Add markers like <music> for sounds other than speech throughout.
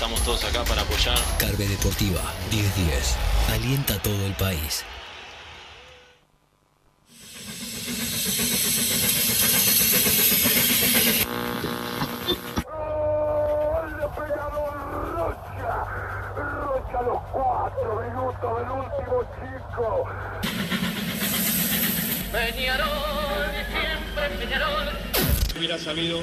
estamos todos acá para apoyar. Carve Deportiva 1010. Alienta a todo el país. Rocha los cuatro minutos del último chico. Peñarol, siempre Peñarol. hubiera sabido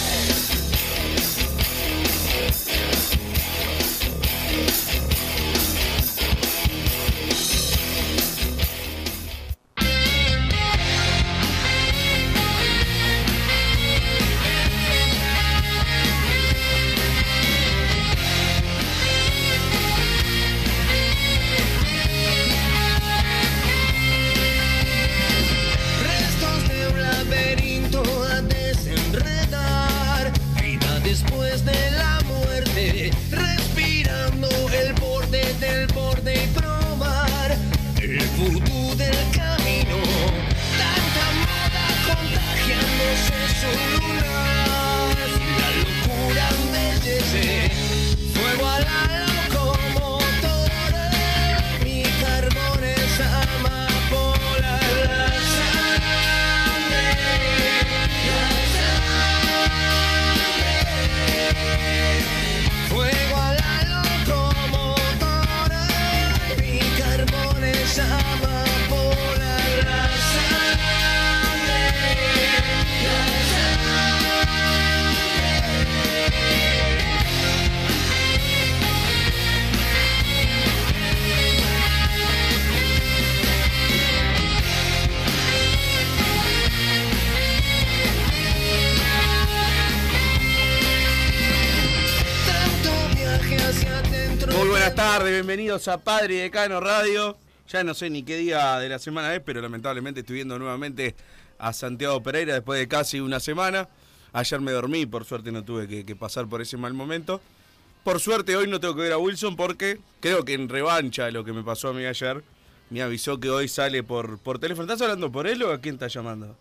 Tardes, bienvenidos a Padre y Decano Radio. Ya no sé ni qué día de la semana es, pero lamentablemente estoy viendo nuevamente a Santiago Pereira después de casi una semana. Ayer me dormí, por suerte no tuve que, pasar por ese mal momento. Por suerte hoy no tengo que ver a Wilson porque creo que en revancha de lo que me pasó a mí ayer, me avisó que hoy sale por, por teléfono. ¿Estás hablando por él o a quién estás llamando?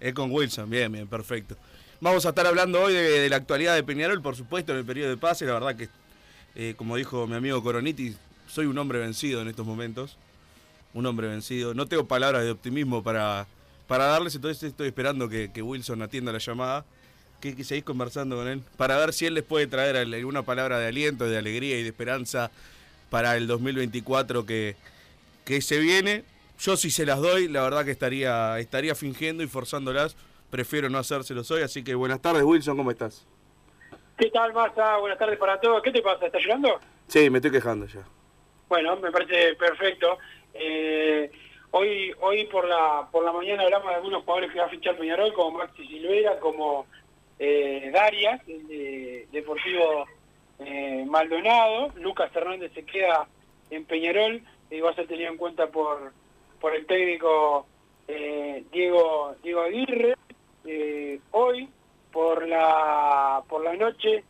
Es con Wilson, bien, bien, perfecto. Vamos a estar hablando hoy de, de la actualidad de Peñarol, por supuesto, en el periodo de pase. La verdad que, eh, como dijo mi amigo Coroniti, soy un hombre vencido en estos momentos. Un hombre vencido. No tengo palabras de optimismo para, para darles, entonces estoy esperando que, que Wilson atienda la llamada. Que, que seguís conversando con él para ver si él les puede traer alguna palabra de aliento, de alegría y de esperanza para el 2024 que, que se viene. Yo si se las doy, la verdad que estaría, estaría fingiendo y forzándolas. Prefiero no hacérselos hoy, así que buenas tardes Wilson, ¿cómo estás? ¿Qué tal, Massa? Buenas tardes para todos. ¿Qué te pasa? ¿Estás llorando? Sí, me estoy quejando ya. Bueno, me parece perfecto. Eh, hoy hoy por la por la mañana hablamos de algunos jugadores que va a fichar Peñarol, como Maxi Silvera, como eh, Darias, el de Deportivo eh, Maldonado. Lucas Hernández se queda en Peñarol y va a ser tenido en cuenta por, por el técnico Diego, Diego Aguirre. Hoy, por la, por la noche,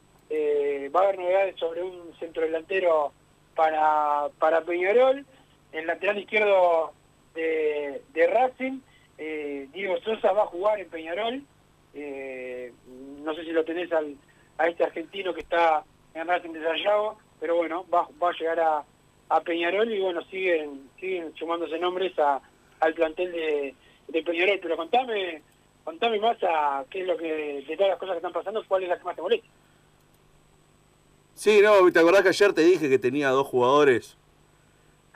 va a haber novedades sobre un centro delantero para, para Peñarol. El lateral izquierdo de, Racing, eh, Diego Sosa va a jugar en Peñarol. Eh, no sé si lo tenés al, a este argentino que está en Racing de Sayago, pero bueno, va, va a llegar a, a Peñarol y bueno, siguen siguen sumándose nombres a, al plantel de, de Peñarol. Pero contame contame más a qué es lo que, de todas las cosas que están pasando, cuál es la que más te molesta. Sí, no, ¿te acordás que ayer te dije que tenía dos jugadores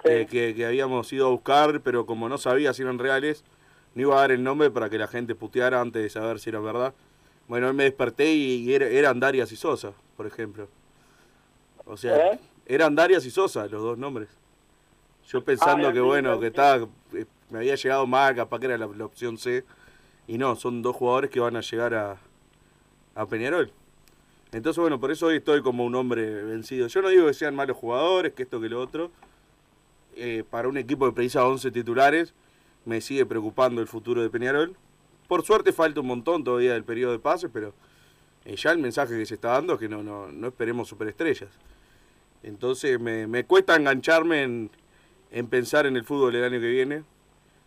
eh, que, que habíamos ido a buscar, pero como no sabía si eran reales, no iba a dar el nombre para que la gente puteara antes de saber si era verdad. Bueno, hoy me desperté y era- eran Darias y Sosa, por ejemplo. O sea, ¿Eh? eran Darias y Sosa los dos nombres. Yo pensando Ah, que bueno, que estaba, eh, me había llegado mal, capaz que era la, la opción C. Y no, son dos jugadores que van a llegar a, a Peñarol. Entonces, bueno, por eso hoy estoy como un hombre vencido. Yo no digo que sean malos jugadores, que esto, que lo otro. Eh, para un equipo que precisa 11 titulares, me sigue preocupando el futuro de Peñarol. Por suerte falta un montón todavía del periodo de pases, pero eh, ya el mensaje que se está dando es que no, no, no esperemos superestrellas. Entonces me, me cuesta engancharme en, en pensar en el fútbol el año que viene.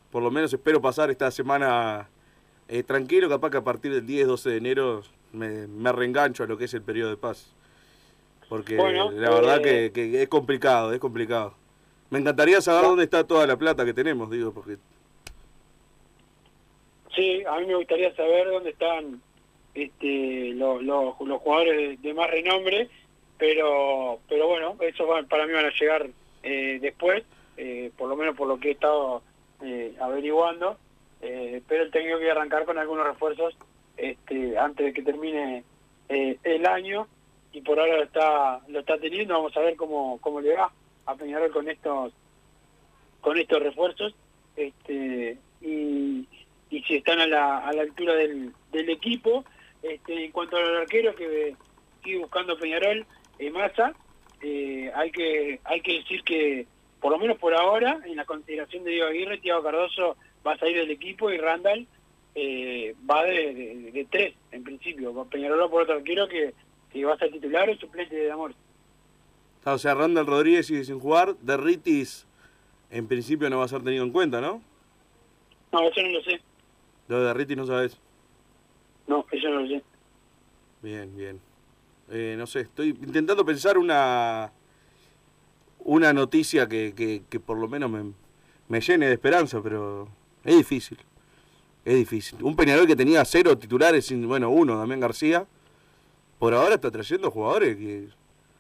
Por lo menos espero pasar esta semana eh, tranquilo, capaz que a partir del 10-12 de enero me, me reengancho a lo que es el periodo de paz. Porque Bueno, la verdad eh, que, que es complicado, es complicado. Me encantaría saber dónde está toda la plata que tenemos, digo, porque Sí, a mí me gustaría saber dónde están este, los, los, los jugadores de, más renombre, pero pero bueno, eso va- para mí van a llegar eh, después, eh, por lo menos por lo que he estado eh, averiguando, eh, pero el técnico quiere arrancar con algunos refuerzos este, antes de que termine eh, el año y por ahora lo está lo está teniendo, vamos a ver cómo, cómo le va a Peñarol con estos con estos refuerzos este y, y si están a la, a la altura del, del equipo. Este, en cuanto al arquero que sigue buscando Peñarol, eh, Massa, eh, hay que hay que decir que, por lo menos por ahora, en la consideración de Diego Aguirre, Tiago Cardoso va a salir del equipo y Randall eh, va de, de- de tres, en principio. Peñarol por otro arquero que, que va a ser titular o suplente de Amor. o sea, Randall Rodríguez sigue sin jugar, Derritis en principio no va a ser tenido en cuenta, ¿no? No, eso no lo sé. Lo de Derritis no sabes. No, eso no lo sé. Bien, bien. Eh, no sé, estoy intentando pensar una una noticia que, que, que por lo menos me, me llene de esperanza, pero es difícil. Es difícil. Un Peñarol que tenía cero titulares, sin, bueno, uno, Damián García, por ahora está trayendo jugadores que,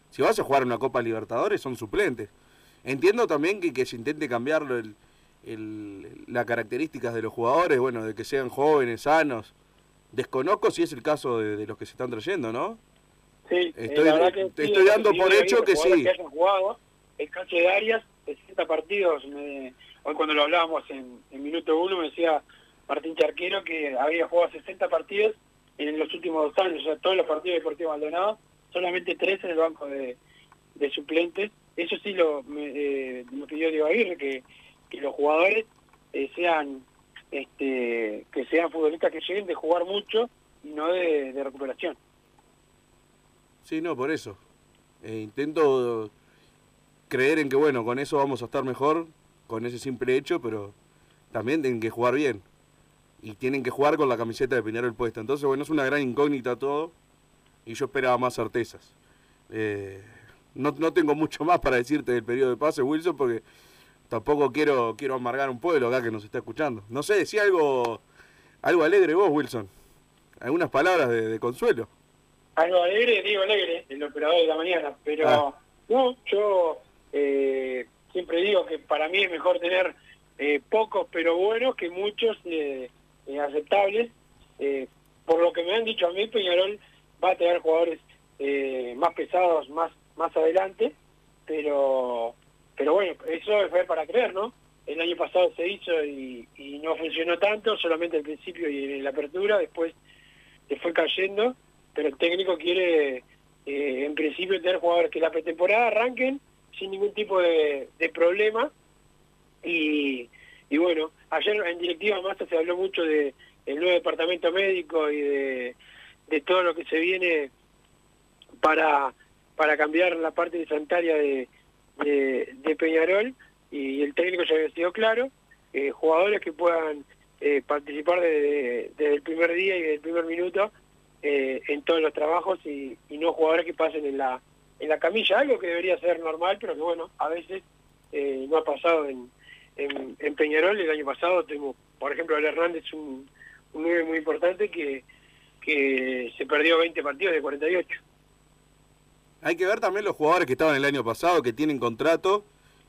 si vas a jugar una Copa Libertadores, son suplentes. Entiendo también que, que se intente cambiarlo el, el, las características de los jugadores, bueno, de que sean jóvenes, sanos. Desconozco si es el caso de, de los que se están trayendo, ¿no? Sí, eh, Estoy- la verdad que sí, estoy dando por hecho que sí. Que hayan jugado, el caso de Arias, 60 partidos, me- hoy cuando lo hablábamos en, en minuto uno me decía Martín Charquero que había jugado 60 partidos en los últimos dos años, o sea, todos los partidos deportivos Maldonado, solamente tres en el banco de, de suplentes. Eso sí lo, me, eh, pidió Diego Aguirre, que, los jugadores eh, sean este que sean futbolistas que lleguen de jugar mucho y no de, de recuperación. Sí, no, por eso. Eh, intento creer en que, bueno, con eso vamos a estar mejor, con ese simple hecho, pero también tienen que jugar bien. Y tienen que jugar con la camiseta de Peñarol puesta. Entonces, bueno, es una gran incógnita todo. Y yo esperaba más certezas. Eh, no, no tengo mucho más para decirte del periodo de pase, Wilson, porque tampoco quiero quiero amargar un pueblo acá que nos está escuchando. No sé, decía algo, algo alegre vos, Wilson. Algunas palabras de, de consuelo. Algo alegre, digo alegre, el operador de la mañana, pero Ah. no, yo eh, siempre digo que para mí es mejor tener eh, pocos pero buenos que muchos eh, eh, aceptables. Por lo que me han dicho a mí, Peñarol va a tener jugadores eh, más pesados más más adelante, pero pero bueno, eso es para creer, ¿no? El año pasado se hizo y, y no funcionó tanto, solamente al principio y en la apertura, después se fue cayendo, pero el técnico quiere eh, en principio tener jugadores que la pretemporada arranquen sin ningún tipo de, de problema y, y bueno, ayer en directiva Massa se habló mucho de el nuevo departamento médico y de, todo lo que se viene para, para cambiar la parte sanitaria de, de, de Peñarol. Y el técnico ya había sido claro, eh, jugadores que puedan eh, participar desde, el primer día y desde el primer minuto eh, en todos los trabajos y, no jugadores que pasen en la en la camilla, algo que debería ser normal, pero que bueno, a veces no ha pasado en, en, en Peñarol. El año pasado tengo, por ejemplo, el Hernández, un, un 9 muy importante que, que se perdió 20 partidos de 48. Hay que ver también los jugadores que estaban el año pasado, que tienen contrato,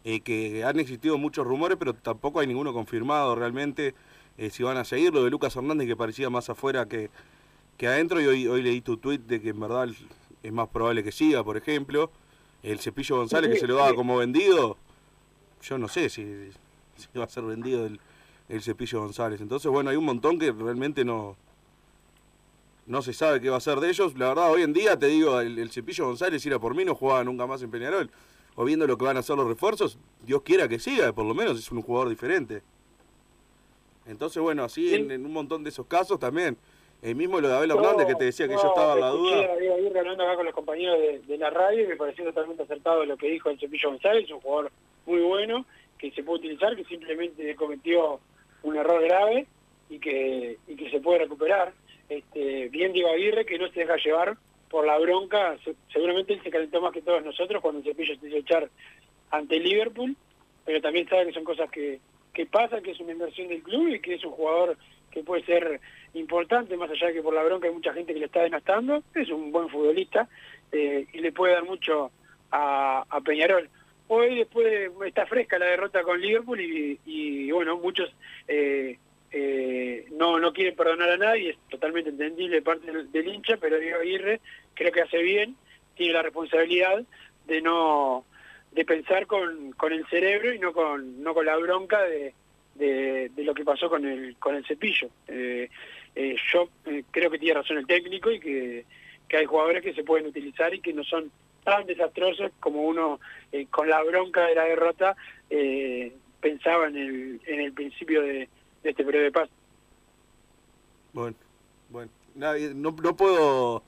eh, que han existido muchos rumores, pero tampoco hay ninguno confirmado realmente eh, si van a seguir. Lo de Lucas Hernández, que parecía más afuera que, que adentro y hoy, hoy leí tu tweet de que en verdad es más probable que siga, por ejemplo. El Cepillo González que se lo daba como vendido, yo no sé si, <laughs> si va a ser vendido el, el Cepillo González. Entonces, bueno, hay un montón que realmente no no se sabe qué va a ser de ellos. La verdad, hoy en día, te digo, el, el Cepillo González, si era por mí, no jugaba nunca más en Peñarol. O viendo lo que van a hacer los refuerzos, Dios quiera que siga, por lo menos es un jugador diferente. Entonces, bueno, así en, en un montón de esos casos también. El mismo lo de Abel Hernández que te decía que yo estaba en la duda. Diego Aguirre hablando acá con los compañeros de, de la radio y me pareció totalmente acertado lo que dijo el Cepillo González, un jugador muy bueno, que se puede utilizar, que simplemente cometió un error grave y que, y que se puede recuperar. Este, bien Diego Aguirre, que no se deja llevar por la bronca, se- seguramente él se calentó más que todos nosotros cuando el Cepillo se hizo echar ante Liverpool, pero también sabe que son cosas que, que pasan, que es una inversión del club y que es un jugador que puede ser importante, más allá de que por la bronca hay mucha gente que le está denostando, es un buen futbolista eh, y le puede dar mucho a Peñarol. Hoy después está fresca la derrota con Liverpool y, bueno, muchos eh, eh, no, no quieren perdonar a nadie, es totalmente entendible de parte del, hincha, pero Diego Aguirre creo que hace bien, tiene la responsabilidad de no de pensar con, con el cerebro y no con no con la bronca de, de, lo que pasó con el con el cepillo. Eh, yo creo que tiene razón el técnico y que, que hay jugadores que se pueden utilizar y que no son tan desastrosos como uno eh, con la bronca de la derrota eh, pensaba en el, en el principio de, de este periodo de paz. Bueno, bueno. Nadie- no, no puedo.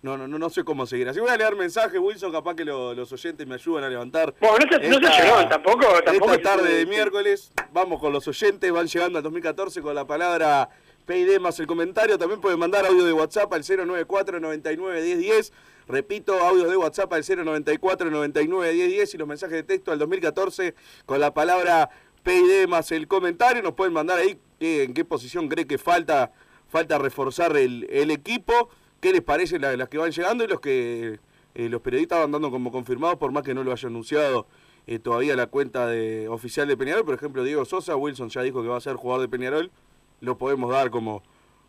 No, no, no, no sé cómo seguir. Así voy a leer mensajes, Wilson, capaz que lo- los oyentes me ayudan a levantar. Bueno, no se, no se Esta- lloró, tampoco, tampoco Esta tarde de miércoles, vamos con los oyentes, van llegando al 2014 con la palabra PID más el comentario. También pueden mandar audio de WhatsApp al 094 99 10 10. Repito, audio de WhatsApp al 094 99 10 10 y los mensajes de texto al 2014 con la palabra PID más el comentario. Nos pueden mandar ahí en qué posición cree que falta, falta reforzar el, equipo. ¿Qué les parece la- las que van llegando y los que eh, los periodistas van dando como confirmados, por más que no lo haya anunciado eh, todavía la cuenta de oficial de Peñarol? Por ejemplo, Diego Sosa, Wilson ya dijo que va a ser jugador de Peñarol, lo podemos dar como,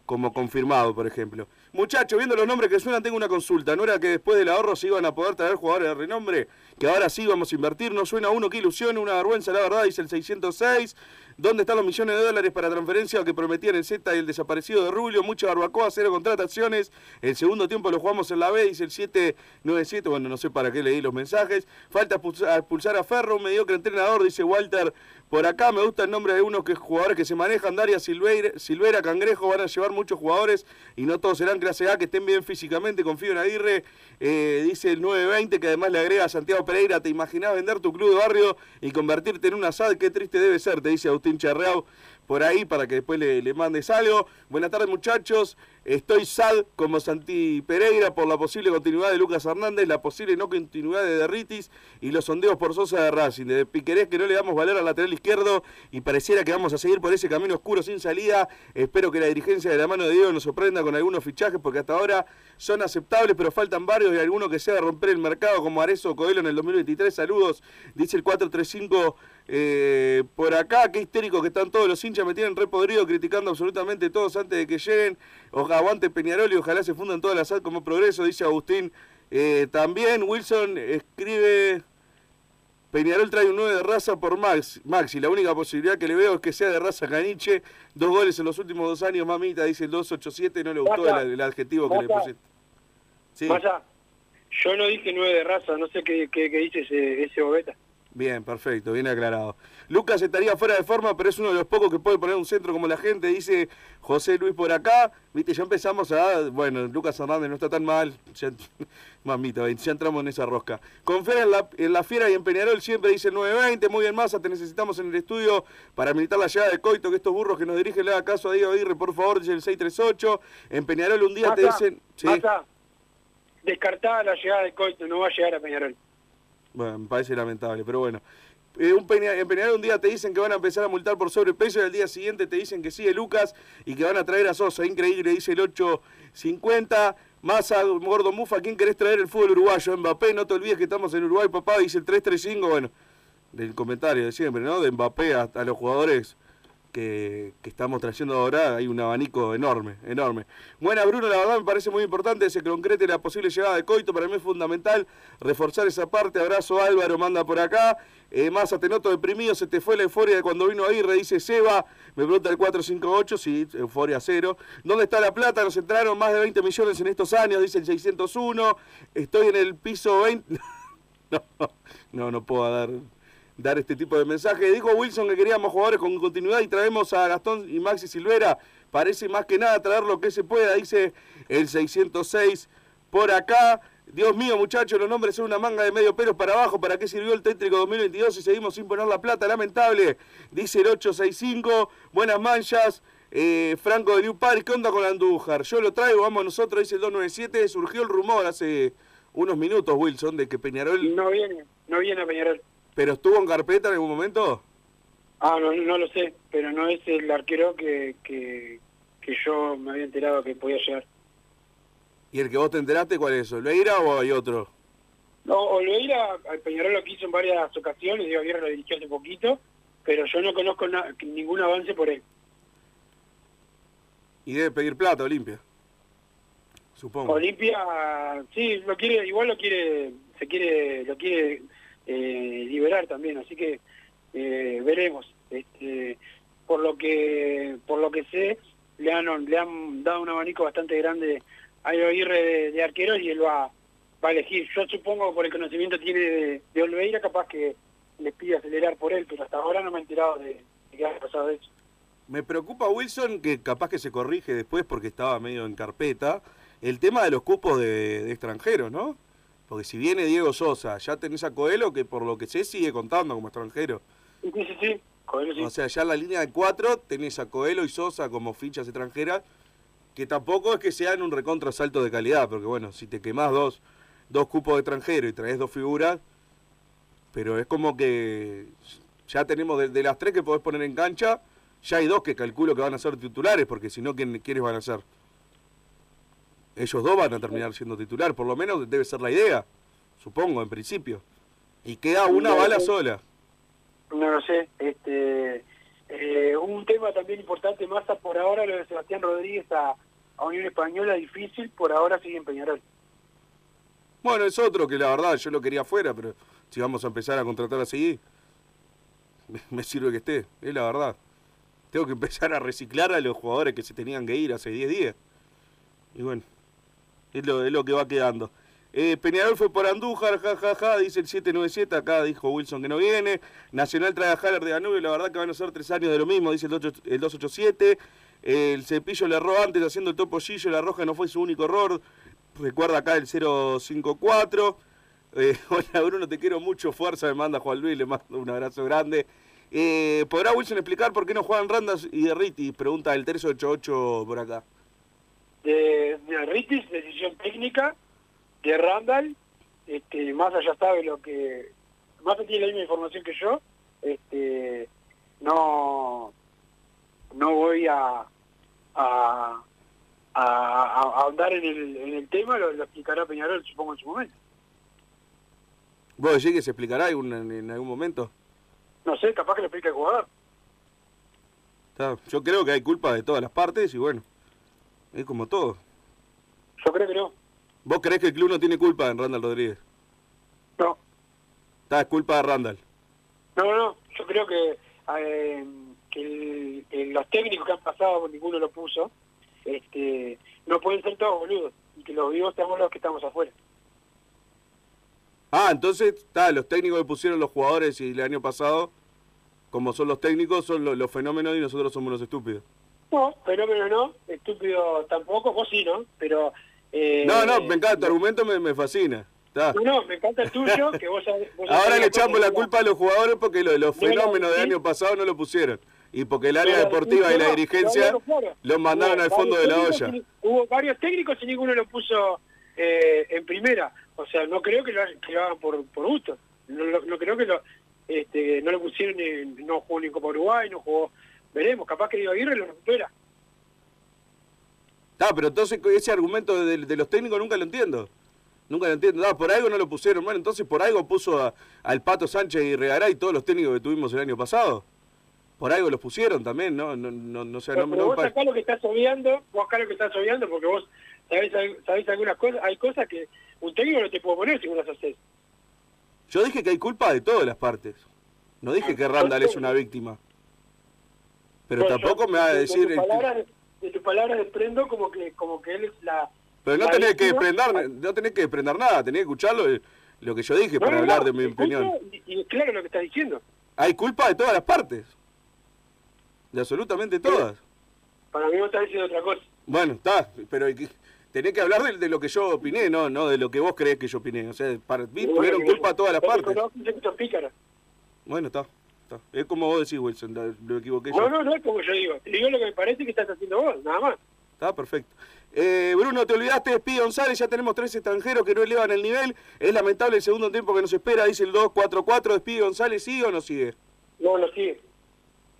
como confirmado, por ejemplo. Muchachos, viendo los nombres que suenan, tengo una consulta. ¿No era que después del ahorro se iban a poder traer jugadores de renombre? Que ahora sí vamos a invertir. No suena uno, qué ilusión, una vergüenza, la verdad, dice el 606. ¿Dónde están los millones de dólares para transferencia que prometían el Z y el desaparecido de Rubio? Mucha barbacoa, cero contrataciones. El segundo tiempo lo jugamos en la B, dice el 797. Bueno, no sé para qué leí los mensajes. Falta expulsar a Ferro, mediocre entrenador, dice Walter. Por acá me gusta el nombre de unos que, jugadores que se manejan. Daria Silveira, Silvera, Cangrejo, van a llevar muchos jugadores y no todos serán clase A, que estén bien físicamente. Confío en Aguirre, eh, dice el 920, que además le agrega a Santiago Pereira. ¿Te imaginás vender tu club de barrio y convertirte en un asad? Qué triste debe ser, te dice Agustín Charreau por ahí para que después le, le mandes algo. Buenas tardes muchachos, estoy sad como Santi Pereira por la posible continuidad de Lucas Hernández, la posible no continuidad de Derritis y los sondeos por Sosa de Racing. De Piquerés que no le damos valor al lateral izquierdo y pareciera que vamos a seguir por ese camino oscuro sin salida. Espero que la dirigencia de la mano de Dios nos sorprenda con algunos fichajes porque hasta ahora son aceptables pero faltan varios y alguno que sea de romper el mercado como Arezo Coelho en el 2023. Saludos, dice el 435 eh, por acá, qué histérico que están todos los hinchas, me tienen re podrido criticando absolutamente todos antes de que lleguen. Ojalá aguante Peñarol y ojalá se fundan todas las SAD como progreso, dice Agustín. Eh, también Wilson escribe, Peñarol trae un 9 de raza por Max, Maxi, la única posibilidad que le veo es que sea de raza caniche. Dos goles en los últimos dos años, mamita, dice el 287, no le gustó el, el adjetivo que le pusiste. Sí. Vaya, yo no dije nueve de raza, no sé qué, qué, qué dice ese, ese bobeta. Bien, perfecto, bien aclarado. Lucas estaría fuera de forma, pero es uno de los pocos que puede poner un centro como la gente, dice José Luis por acá. Viste, ya empezamos a. Bueno, Lucas Hernández no está tan mal. Ya, <laughs> mamita, ya entramos en esa rosca. Confiar en la, en la fiera y en Peñarol siempre dice el 920. Muy bien, Massa, te necesitamos en el estudio para militar la llegada de Coito, que estos burros que nos dirigen le hagan caso a Diego Aguirre, por favor, dice el 638. En Peñarol un día te dicen. Sí. Massa, descartada la llegada de Coito, no va a llegar a Peñarol. Bueno, me parece lamentable, pero bueno. Eh, un en Peñarol un día te dicen que van a empezar a multar por sobrepeso y al día siguiente te dicen que sigue Lucas y que van a traer a Sosa. Increíble, dice el 850. Massa, Gordo Mufa, ¿quién querés traer el fútbol uruguayo? Mbappé, no te olvides que estamos en Uruguay, papá, dice el 335. Bueno, del comentario de siempre, ¿no? De Mbappé hasta los jugadores que, estamos trayendo ahora, hay un abanico enorme, enorme. Buena, Bruno, la verdad me parece muy importante que se concrete la posible llegada de Coito, para mí es fundamental reforzar esa parte. Abrazo Álvaro, manda por acá. Eh, más te noto deprimido, se te fue la euforia de cuando vino Aguirre, dice Seba. Me pregunta el 458, sí, euforia cero. ¿Dónde está la plata? Nos entraron más de 20 millones en estos años, dice el 601. Estoy en el piso 20. <laughs> no, no, no puedo dar dar este tipo de mensaje. Dijo Wilson que queríamos jugadores con continuidad y traemos a Gastón y Maxi Silvera. Parece más que nada traer lo que se pueda, dice el 606 por acá. Dios mío, muchachos, los nombres son una manga de medio pelo para abajo. ¿Para qué sirvió el tétrico 2022 si seguimos sin poner la plata? Lamentable, dice el 865. Buenas manchas. Eh, Franco de New Park, ¿qué onda con Andújar? Yo lo traigo, vamos nosotros, dice el 297. Surgió el rumor hace unos minutos, Wilson, de que Peñarol. No viene, no viene a Peñarol. ¿Pero estuvo en carpeta en algún momento? Ah, no, no lo sé, pero no es el arquero que, que, que yo me había enterado que podía llegar. ¿Y el que vos te enteraste cuál es? ¿Oleira o hay otro? No, Oliveira, al Peñarol lo quiso en varias ocasiones, Diego Aguirre lo dirigió hace poquito, pero yo no conozco na- ningún avance por él. Y debe pedir plata, Olimpia. Supongo. Olimpia, sí, lo quiere, igual lo quiere, se quiere, lo quiere eh, liberar también, así que eh, veremos. Este, por lo que, por lo que sé, le han, le han dado un abanico bastante grande a Diego Aguirre de, de arqueros y él va, va a elegir. Yo supongo que por el conocimiento que tiene de, Oliveira, capaz que le pide acelerar por él, pero hasta ahora no me he enterado de, de qué ha pasado eso. Me preocupa Wilson, que capaz que se corrige después porque estaba medio en carpeta, el tema de los cupos de extranjeros, ¿no? Porque si viene Diego Sosa, ya tenés a Coelho, que por lo que sé sigue contando como extranjero. Sí, sí, sí, Coelho sí. O sea, ya en la línea de cuatro tenés a Coelho y Sosa como fichas extranjeras, que tampoco es que sean un recontra salto de calidad, porque bueno, si te quemás dos, dos cupos de extranjero y traes dos figuras, pero es como que ya tenemos de, de las tres que podés poner en cancha, ya hay dos que calculo que van a ser titulares, porque si no, ¿quién- ¿quiénes van a ser? Ellos dos van a terminar siendo titular, por lo menos debe ser la idea, supongo, en principio. Y queda una No, bala no. sola. No lo sé. Este, eh, un tema también importante, más por ahora lo de Sebastián Rodríguez a, a Unión Española, difícil, por ahora sigue en Peñarol. Bueno, es otro que la verdad yo lo quería afuera, pero si vamos a empezar a contratar así, me, me sirve que esté, es la verdad. Tengo que empezar a reciclar a los jugadores que se tenían que ir hace 10 días. Y bueno, es lo, es lo que va quedando. Eh, Peñarol fue por Andújar, jajaja, ja, ja, dice el 797, acá dijo Wilson que no viene. Nacional trae a Haller de Danubio, la verdad que van a ser tres años de lo mismo, dice el, 8 el 287. El cepillo le erró antes haciendo el topo Gillo, la roja no fue su único error. Recuerda acá el 054. Eh, <laughs> hola Bruno, te quiero mucho, fuerza, me manda Juan Luis, le mando un abrazo grande. Eh, ¿Podrá Wilson explicar por qué no juegan Randas y Derriti? Pregunta el 388 por acá. De, de Ritis, decisión técnica, de Randall, este, más allá sabe lo que, más tiene la misma información que yo, este, no, no voy a, a, a, a ahondar en el, en el tema, lo, lo explicará Peñarol, supongo, en su momento. ¿Vos decís que se explicará algún- en, en algún momento? No sé, capaz que lo explica el jugador. Yo creo que hay culpa de todas las partes y bueno, es como todo. Yo creo que no. ¿Vos creés que el club no tiene culpa en Randall Rodríguez? No. Está, es culpa de Randall. No, no. Yo creo que, eh, que el- el- los técnicos que han pasado, ninguno lo puso, este, no pueden ser todos boludos. Y que los vivos estamos los que estamos afuera. Ah, entonces, está, los técnicos que pusieron los jugadores y el año pasado, como son los técnicos, son lo- los fenómenos y nosotros somos los estúpidos. No, fenómeno no, estúpido tampoco, vos sí, ¿no? Pero... eh, No, no, me encanta, tu argumento me, me fascina. No, me encanta el tuyo, que vos sabés... vos Ahora le echamos la culpa a los jugadores porque lo- los No, no, fenómenos del año pasado no lo pusieron. Y porque el área deportiva y la dirigencia los mandaron al fondo de la olla. Hubo varios técnicos y ninguno lo puso eh, en primera. O sea, no creo que lo, que lo hagan por, por gusto. No, lo- no creo que lo, este, no lo pusieron, en, no jugó ni Copa Uruguay, no jugó... Veremos, capaz que Diego Aguirre lo recupera. Está, pero entonces ese argumento de, de los técnicos nunca lo entiendo. Nunca lo entiendo. Ah, por algo no lo pusieron. Bueno, entonces por algo puso a- al Pato Sánchez y Regará y todos los técnicos que tuvimos el año pasado. Por algo los pusieron también, ¿no? No, no, no, sé, no, Pero no me vos acá lo que estás obviando, vos acá lo que estás obviando, porque vos sabés, sabés algunas cosas, hay cosas que un técnico no te puede poner si vos las haces. Yo dije que hay culpa de todas las partes. No dije que Randall es una víctima. Pero tampoco yo me va a de- decir... De tus palabras, de tus palabras desprendo como que, como que él es la... Pero no la tenés que desprender, no tenés que desprender nada, tenés que escucharlo eh, lo que yo dije No, para no, hablar no, de mi opinión. Y, y claro lo que estás diciendo. Hay culpa de todas las partes. De absolutamente todas. Para mí vos estás diciendo otra cosa. Bueno, está, pero hay que- tenés que hablar de, de lo que yo opiné, no no de lo que vos crees que yo opiné. O sea, para mí tuvieron culpa todas las partes. Bueno, está, está. Es como vos decís, Wilson, la- lo equivoqué yo. No, no, no es como yo digo. Te digo lo que me parece que estás haciendo vos, nada más. Está perfecto. Eh, Bruno, te olvidaste de Pi González, ya tenemos tres extranjeros que no elevan el nivel. Es lamentable el segundo tiempo que nos espera, dice el 2-4-4 de Pi González, ¿sigue o no sigue? No, no sigue.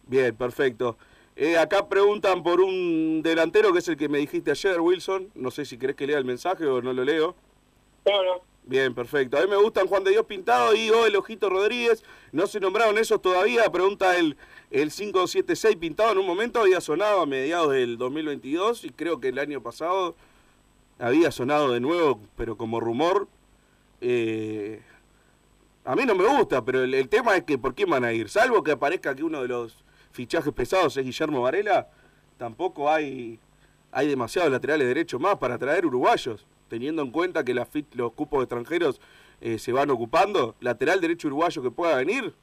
Bien, perfecto. Eh, acá preguntan por un delantero que es el que me dijiste ayer, Wilson. No sé si querés que lea el mensaje o no lo leo. No, no. Bien, perfecto. A mí me gustan Juan de Dios Pintado y o el Ojito Rodríguez. No se nombraron esos todavía. Pregunta el, el 576 Pintado en un momento había sonado a mediados del 2022 y creo que el año pasado había sonado de nuevo, pero como rumor. Eh, a mí no me gusta, pero el, tema es que ¿por quién van a ir? Salvo que aparezca que uno de los fichajes pesados es Guillermo Varela, tampoco hay, hay demasiados laterales derechos más para traer uruguayos, teniendo en cuenta que fit- los cupos extranjeros eh, se van ocupando. Lateral derecho uruguayo que pueda venir.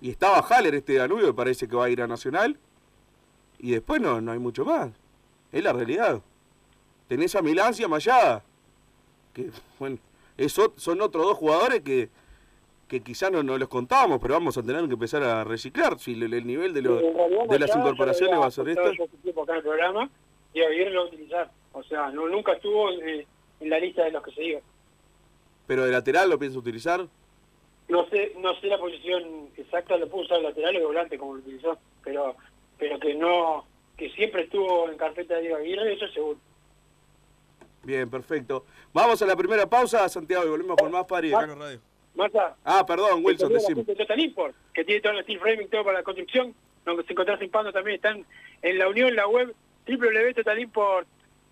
Y estaba Haller este Danubio, que parece que va a ir a Nacional. Y después no, no hay mucho más. Es la realidad. Tenés a Milán y a Mayada. Que, <laughs> bueno, es son otros dos jugadores que, que quizá no, no los contábamos, pero vamos a tener que empezar a reciclar. Si el, el nivel de, los- de las incorporaciones va a ser tiempo acá en el programa y a lo va a utilizar. O sea, no, nunca estuvo en, en la lista de los que se iban. Pero de lateral lo pienso utilizar. No sé, no sé la posición exacta, lo pudo usar de lateral o de volante como lo utilizó, pero pero que no, que siempre estuvo en carpeta de Diego Aguirre, eso seguro. Bien, perfecto. Vamos a la primera pausa, Santiago, y volvemos con más Pari Radio. Marta, Ah, perdón, Wilson, te decime. de Total Import, que tiene todo el steel framing, todo para la construcción, donde se encontrás en Pando también, están en la unión, la web www.totalimport.com,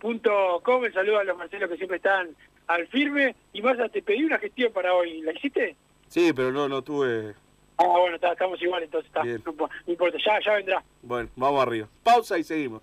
el saludo a los Marcelos que siempre están al firme, y Marta, te pedí una gestión para hoy, ¿la hiciste? Sí, pero no, no tuve... Ah, bueno, está, estamos igual, entonces está, no, no importa, ya, ya vendrá. Bueno, vamos arriba. Pausa y seguimos.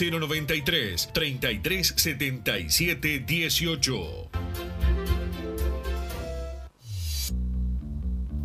093 3377 18.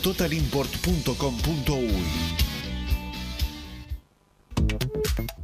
www.totalimport.com.uy.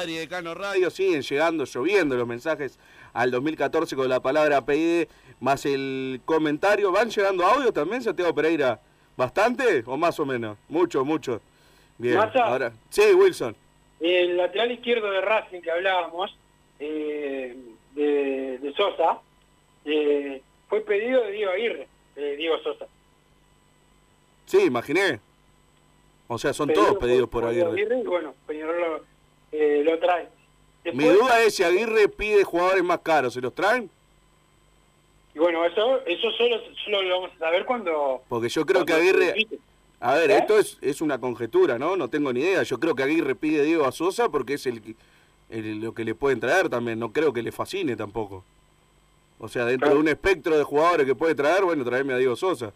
Padre y Decano Radio. Siguen llegando, lloviendo los mensajes al 2014 con la palabra PID más el comentario. ¿Van llegando audio también, Santiago Pereira? ¿Bastante o más o menos? Mucho, mucho. Bien, ¿Massa? ahora. Sí, Wilson. El lateral izquierdo de Racing que hablábamos, eh, de, de Sosa, eh, fue pedido de Diego Aguirre, de Diego Sosa. Sí, imaginé. O sea, son Pedido todos pedidos por Diego Aguirre. y bueno, Peñarol eh, lo trae. Mi duda es si Aguirre pide jugadores más caros. ¿Se los traen? Y bueno, eso eso solo, solo lo vamos a saber cuando... Porque yo creo que Aguirre... A ver, ¿Eh? esto es, es una conjetura, ¿no? No tengo ni idea. Yo creo que Aguirre pide Diego a Sosa porque es el- lo que le pueden traer también. No creo que le fascine tampoco. O sea, dentro de un espectro de jugadores que puede traer, bueno, traerme a Diego Sosa.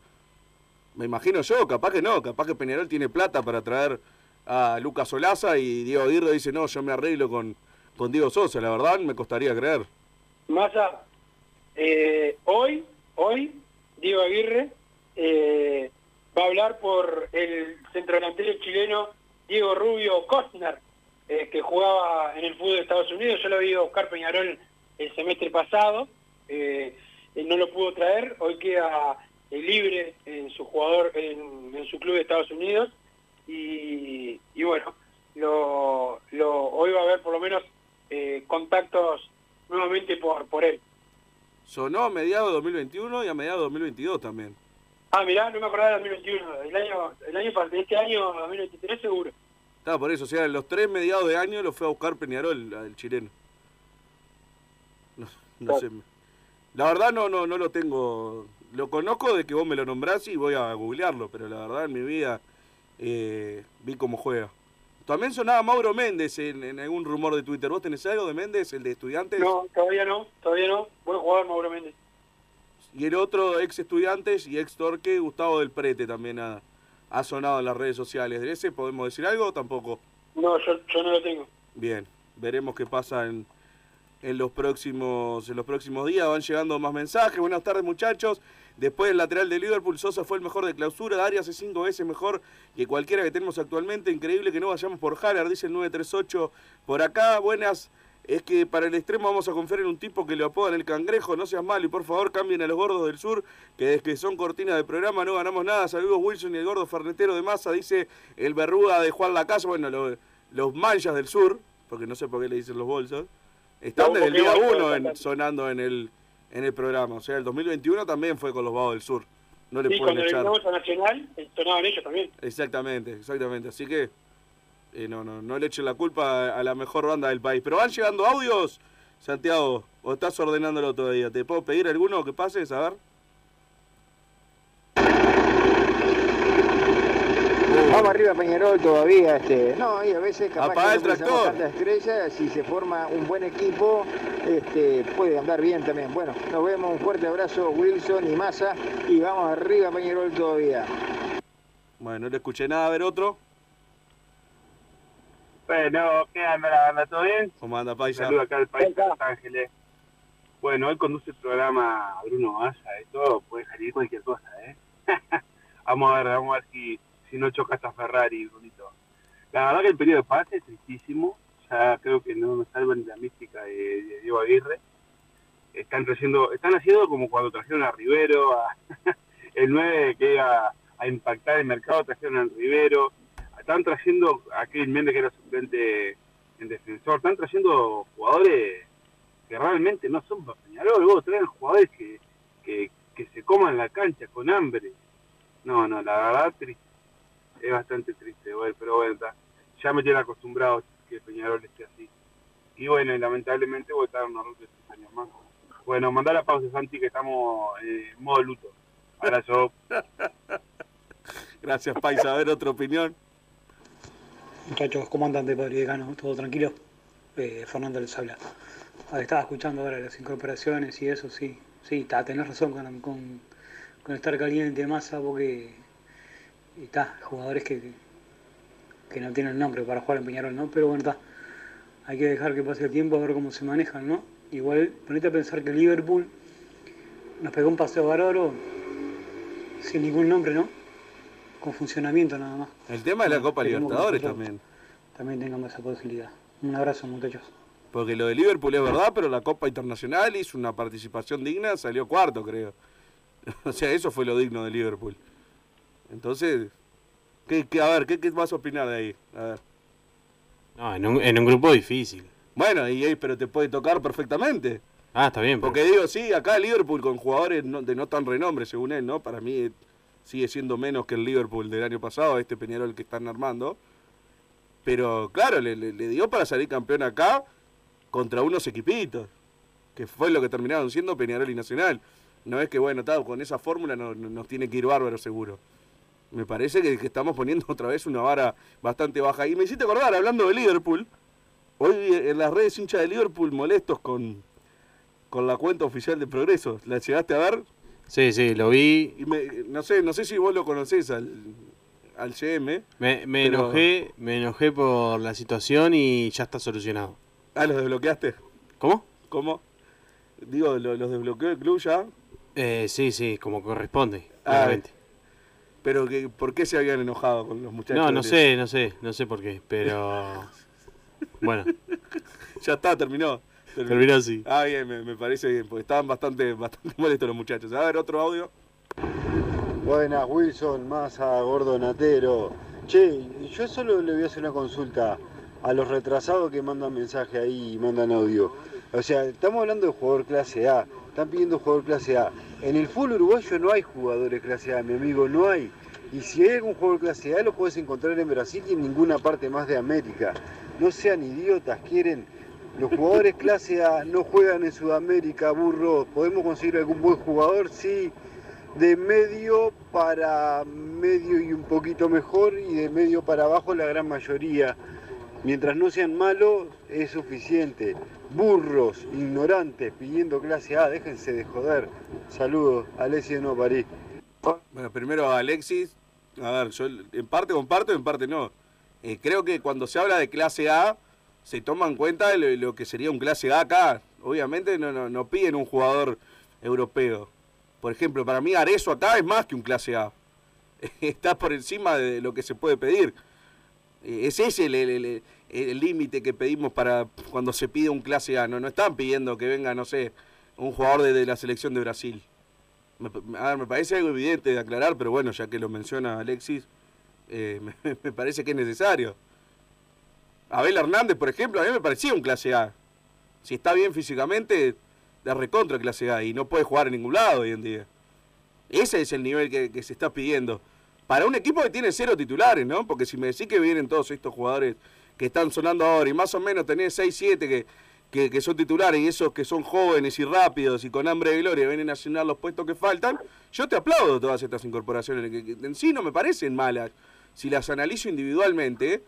Me imagino yo, capaz que no. Capaz que Peñarol tiene plata para traer a Lucas Olaza y Diego Aguirre dice, no, yo me arreglo con, con Diego Sosa. La verdad, me costaría creer. Massa, eh, hoy, hoy, Diego Aguirre eh, va a hablar por el centrodelantero chileno Diego Rubio Costner, eh, que jugaba en el fútbol de Estados Unidos. Yo lo vi a Oscar Peñarol el semestre pasado, eh, no lo pudo traer, hoy queda eh, libre en su jugador, en su club de Estados Unidos, y, y bueno, lo, lo, hoy va a haber por lo menos eh, contactos nuevamente por, por él. Sonó a mediados de 2021 y a mediados de 2022 también. Ah, mirá, no me acordaba del 2021, el año, el año de este año 2023 seguro. Está, por eso, o sea, los tres mediados de año lo fue a buscar Peñarol, el chileno. No, no sé. La verdad no, no, no lo tengo. Lo conozco de que vos me lo nombrás y voy a googlearlo, pero la verdad en mi vida eh, vi cómo juega. También sonaba Mauro Méndez en, en algún rumor de Twitter. ¿Vos tenés algo de Méndez, el de estudiantes? No, todavía no, todavía no. Buen jugador Mauro Méndez. Y el otro ex estudiantes y ex Torque, Gustavo del Prete también ha, ha sonado en las redes sociales. ¿De ese podemos decir algo o tampoco? No, yo, yo no lo tengo. Bien, veremos qué pasa en, en los próximos en los próximos días. Van llegando más mensajes. Buenas tardes, muchachos. Después del lateral de Liverpool, Sosa fue el mejor de clausura. Darius hace cinco veces mejor que cualquiera que tenemos actualmente. Increíble que no vayamos por Haller, dice el 938 por acá. Buenas. Es que para el extremo vamos a confiar en un tipo que le apodan el cangrejo. No seas malo y por favor cambien a los gordos del sur, que desde que son cortinas de programa no ganamos nada. Saludos Wilson y el gordo farnetero de masa, dice el verruga de Juan Lacasa. Bueno, lo- los manchas del sur, porque no sé por qué le dicen los bolsos, están desde el día uno en- sonando en el, en el programa. O sea, el 2021 también fue con los vagos del sur. No le Y pueden cuando echar. a Nacional, ellos también. Exactamente, exactamente. Así que eh, no, no, no le echen la culpa a, a la mejor banda del país. Pero van llegando audios, Santiago, o estás ordenándolo todavía. ¿Te puedo pedir alguno que pases? A ver. Vamos arriba Peñarol todavía, este, no, y a veces capaz que el no tractor. tanta estrella, si se forma un buen equipo, este, puede andar bien también. Bueno, nos vemos, un fuerte abrazo Wilson y Massa, y vamos arriba Peñarol todavía. Bueno, no le escuché nada. A ver otro. Bueno, ¿qué anda la banda? ¿Todo bien? ¿Cómo anda, Paisa? Saludos acá al país de Los Ángeles. Bueno, hoy conduce el programa Bruno Massa, esto puede salir cualquier cosa, ¿eh? <laughs> vamos a ver, vamos a ver si, si no choca hasta Ferrari, Brunito. La verdad que el periodo de pase es tristísimo, ya creo que no me salva ni la mística de, de Diego Aguirre. Están trayendo, están haciendo como cuando trajeron a Rivero, a, <laughs> el 9 que iba a impactar el mercado, trajeron a Rivero, están trayendo a Kevin Méndez que era suplente en defensor, están trayendo jugadores que realmente no son para Peñarol, vos traen jugadores que, que se coman la cancha con hambre. No, no, la verdad triste. Es bastante triste, güey, pero bueno, está. ya me tiene acostumbrado que Peñarol esté así. Y bueno, y lamentablemente voy a estar unos rutos de años más. Bueno, mandar la pausa, Santi, que estamos eh, en modo luto. Abrazo. <laughs> Gracias, Paisa. A ver, otra opinión. Muchachos, ¿cómo andan de Padre Decano? ¿Todo tranquilo? Eh, Fernando les habla. Ah, estaba escuchando ahora las incorporaciones y eso, sí. Sí, está, tenés razón con, con, con estar caliente masa porque está, jugadores que, que no tienen nombre para jugar en Peñarol, ¿no? Pero bueno, está. Hay que dejar que pase el tiempo a ver cómo se manejan, ¿no? Igual, ponete a pensar que Liverpool nos pegó un paseo bárbaro sin ningún nombre, ¿no? Con funcionamiento nada más. El tema de la Copa Libertadores también. También tengamos esa posibilidad. Un abrazo, muchachos. Porque lo de Liverpool es verdad, pero la Copa Internacional hizo una participación digna, salió cuarto, creo. <laughs> O sea, eso fue lo digno de Liverpool. Entonces, ¿qué, qué- a ver, ¿qué, qué vas a opinar de ahí? A ver. No, en un, en un grupo difícil. Bueno, y pero te puede tocar perfectamente. Ah, está bien. pero- Porque digo, sí, acá Liverpool con jugadores no- de no tan renombre, según él, ¿no? Para mí eh, sigue siendo menos que el Liverpool del año pasado, este Peñarol que están armando. Pero claro, le, le- le dio para salir campeón acá contra unos equipitos, que fue lo que terminaron siendo Peñarol y Nacional. No es que, bueno, está, con esa fórmula no- no- nos tiene que ir bárbaro seguro. Me parece que, que estamos poniendo <laughs> otra vez una vara bastante baja. Y me hiciste acordar, hablando de Liverpool, hoy en las redes hinchas de Liverpool molestos con, con la cuenta oficial de Progreso. ¿La llegaste a ver? Sí, sí, lo vi. Y me- no sé, no sé si vos lo conocés al, al GM. Me, me pero- enojé, me enojé por la situación y ya está solucionado. Ah, ¿los desbloqueaste? ¿Cómo? ¿Cómo? Digo, ¿lo- ¿los desbloqueó el club ya? Eh, sí, sí, como corresponde, Ah, claramente. Pero, que, ¿por qué se habían enojado con los muchachos? No, no sé, no sé, no sé por qué, pero... <laughs> Bueno, Ya está, terminó. Terminó, sí. Ah, bien, me, me parece bien, porque estaban bastante, bastante <laughs> molestos los muchachos. A ver, otro audio. Buenas, Wilson, Massa, Gordo Natero. Che, yo solo le voy a hacer una consulta a los retrasados que mandan mensaje ahí y mandan audio. O sea, estamos hablando de jugador clase A, están pidiendo jugador clase A. En el fútbol uruguayo no hay jugadores clase A, mi amigo, no hay. Y si hay algún jugador clase A, lo puedes encontrar en Brasil y en ninguna parte más de América. No sean idiotas, quieren. Los jugadores clase A no juegan en Sudamérica, burro. ¿Podemos conseguir algún buen jugador? Sí de medio para medio y un poquito mejor y de medio para abajo la gran mayoría. Mientras no sean malos es suficiente. Burros, ignorantes, pidiendo clase A, déjense de joder. Saludos, Alessio de Nuevo París. Bueno, primero Alexis. A ver, yo en parte comparto, en parte no. Eh, creo que cuando se habla de clase A, se toma en cuenta lo, que sería un clase A acá. Obviamente no, no, no piden un jugador europeo. Por ejemplo, para mí Arezo acá es más que un clase A. <laughs> Está por encima de lo que se puede pedir. Eh, Es ese el el límite que pedimos para cuando se pide un clase A. No, no están pidiendo que venga, no sé, un jugador de, la selección de Brasil. Me, a me parece algo evidente de aclarar, pero bueno, ya que lo menciona Alexis, eh, <laughs> me, parece que es necesario. Abel Hernández, por ejemplo, a mí me parecía un clase A. Si está bien físicamente, de recontra clase A y no puede jugar en ningún lado hoy en día. Ese es el nivel que, que se está pidiendo. Para un equipo que tiene cero titulares, ¿no? Porque si me decís que vienen todos estos jugadores que están sonando ahora. Y más o menos tenés 6, 7 que, que, que son titulares y esos que son jóvenes y rápidos y con hambre de gloria vienen a llenar los puestos que faltan, yo te aplaudo todas estas incorporaciones, que, que en sí no me parecen malas. Si las analizo individualmente,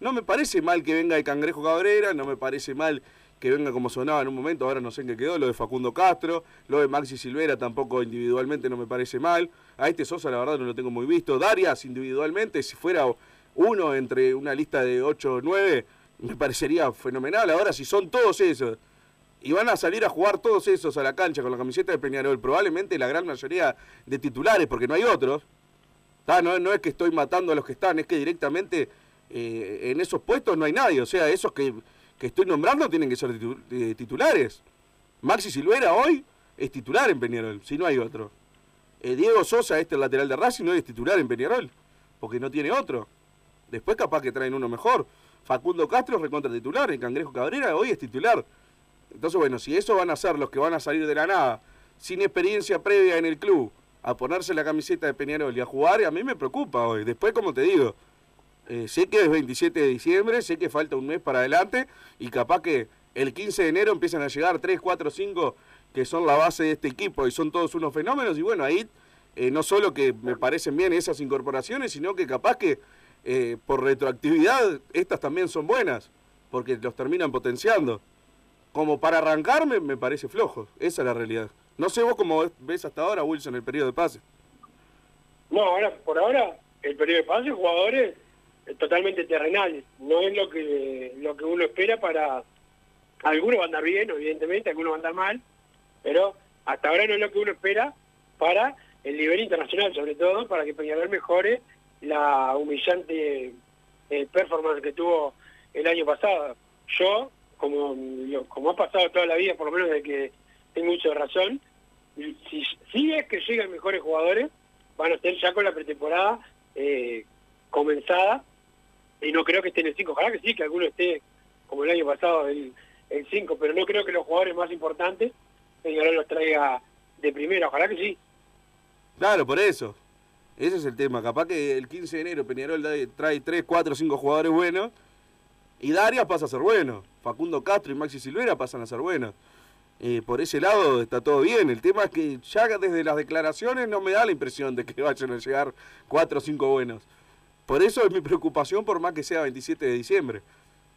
no me parece mal que venga el Cangrejo Cabrera, no me parece mal que venga como sonaba en un momento, ahora no sé en qué quedó, lo de Facundo Castro, lo de Maxi Silvera tampoco individualmente no me parece mal, a este Sosa la verdad no lo tengo muy visto, Darias individualmente, si fuera uno entre una lista de 8 o 9, me parecería fenomenal, ahora si son todos esos, y van a salir a jugar todos esos a la cancha con la camiseta de Peñarol, probablemente la gran mayoría de titulares, porque no hay otros, Ta, no, no es que estoy matando a los que están, es que directamente eh, en esos puestos no hay nadie. O sea, esos que, que estoy nombrando tienen que ser eh, titulares. Maxi Silvera hoy es titular en Peñarol, si no hay otro. Eh, Diego Sosa, este lateral de Racing, no es titular en Peñarol, porque no tiene otro. Después capaz que traen uno mejor. Facundo Castro es recontra titular, el Cangrejo Cabrera hoy es titular. Entonces, bueno, si eso van a ser los que van a salir de la nada, sin experiencia previa en el club, a ponerse la camiseta de Peñarol y a jugar, a mí me preocupa hoy. Después, como te digo, eh, sé que es 27 de diciembre, sé que falta un mes para adelante y capaz que el 15 de enero empiezan a llegar 3, 4, 5 que son la base de este equipo y son todos unos fenómenos y bueno, ahí eh, no solo que me parecen bien esas incorporaciones, sino que capaz que eh, por retroactividad estas también son buenas, porque los terminan potenciando. Como para arrancarme me parece flojo, esa es la realidad. No sé vos cómo ves hasta ahora, Wilson, el periodo de pase. No, ahora, por ahora, el periodo de pase, jugadores eh, totalmente terrenales. No es lo que lo que uno espera para... Algunos van a andar bien, evidentemente, algunos van a andar mal, pero hasta ahora no es lo que uno espera para el nivel internacional, sobre todo, para que Peñarol mejore la humillante eh, performance que tuvo el año pasado. Yo, como, como ha pasado toda la vida, por lo menos de que tengo mucho de razón, si, es que llegan mejores jugadores, van a estar ya con la pretemporada eh, comenzada, y no creo que esté en el 5, ojalá que sí, que alguno esté como el año pasado el 5, pero no creo que los jugadores más importantes Peñarol los traiga de primera, ojalá que sí. Claro, por eso. Ese es el tema. Capaz que el 15 de enero Peñarol trae 3, 4, 5 jugadores buenos y Darias pasa a ser bueno. Facundo Castro y Maxi Silvera pasan a ser buenos. Eh, por ese lado está todo bien. El tema es que ya desde las declaraciones no me da la impresión de que <laughs> vayan a llegar 4 o 5 buenos. Por eso es mi preocupación por más que sea 27 de diciembre.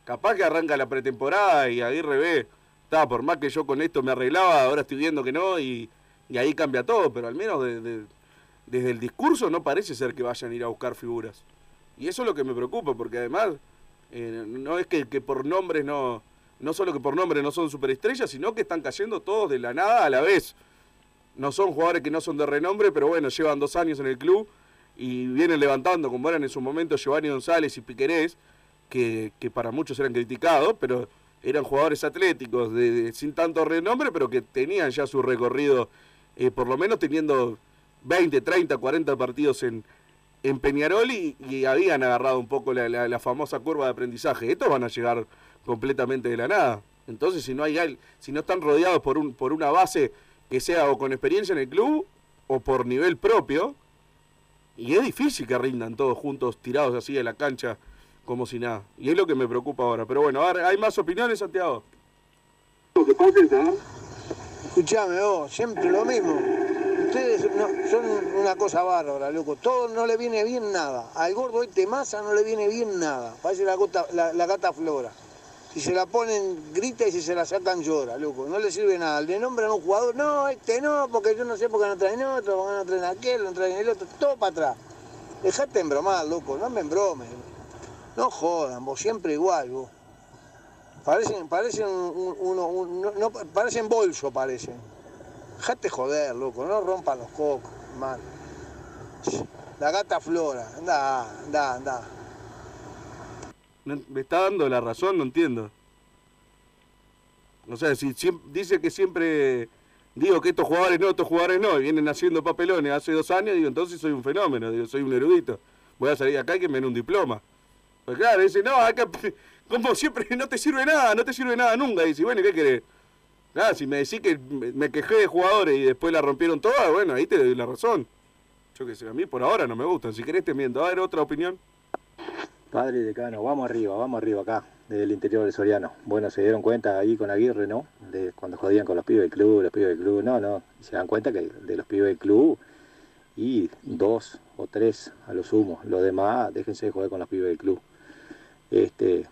Capaz que arranca la pretemporada y ahí ve. Está, por más que yo con esto me arreglaba, ahora estoy viendo que no y, ahí cambia todo. Pero al menos desde el discurso no parece ser que vayan a ir a buscar figuras. Y eso es lo que me preocupa, porque además eh, no es que, que por nombres no no solo que por nombre no son superestrellas, sino que están cayendo todos de la nada a la vez. No son jugadores que no son de renombre, pero bueno, llevan dos años en el club y vienen levantando, como eran en su momento Giovanni González y Piquerés, que, para muchos eran criticados, pero eran jugadores atléticos, de, sin tanto renombre, pero que tenían ya su recorrido, eh, por lo menos teniendo 20, 30, 40 partidos en, en Peñarol y, habían agarrado un poco la, la, famosa curva de aprendizaje. Estos van a llegar completamente de la nada. Entonces, si no hay si no están rodeados por un por una base que sea o con experiencia en el club o por nivel propio, y es difícil que rindan todos juntos tirados así de la cancha como si nada. Y es lo que me preocupa ahora. Pero bueno, ahora hay más opiniones, Santiago. Escuchame vos, siempre lo mismo. Ustedes son una cosa bárbara, loco. Todo no le viene bien nada. Al gordo este masa no le viene bien nada. Parece la, la, gata flora. Si se la ponen, grita y si se la sacan, llora, loco. No le sirve nada. Le nombran a un jugador, no, este no, porque yo no sé por qué no traen otro, porque no traen aquel, no traen el otro, todo para atrás. Dejate embromar, loco, no me embromes. No jodan, vos siempre igual, vos. Parecen, parecen uno, no, parecen bolso, parecen. Dejate joder, loco, no rompan los cocos, hermano. La gata flora, anda, anda, anda me está dando la razón, no entiendo. O sea, si, dice que siempre digo que estos jugadores no, estos jugadores no, y vienen haciendo papelones hace dos años, digo, entonces soy un fenómeno, digo, soy un erudito. Voy a salir acá y que me den un diploma. Pues claro, dice, no, acá, <laughs> como siempre, no te sirve nada, no te sirve nada nunca. Dice, bueno, ¿qué querés? Ah, si me decís que me quejé de jugadores y después la rompieron todas, bueno, ahí te doy la razón. Yo qué sé, a mí por ahora no me gustan. Si querés te miento. A ver, otra opinión. Padre decano, vamos arriba, vamos arriba acá, desde el interior de Soriano. Bueno, se dieron cuenta ahí con Aguirre, ¿no? De cuando jodían con los pibes del club, los pibes del club, no, no. Se dan cuenta que de los pibes del club y dos o tres a lo sumo. Los demás, déjense de joder con los pibes del club. Este,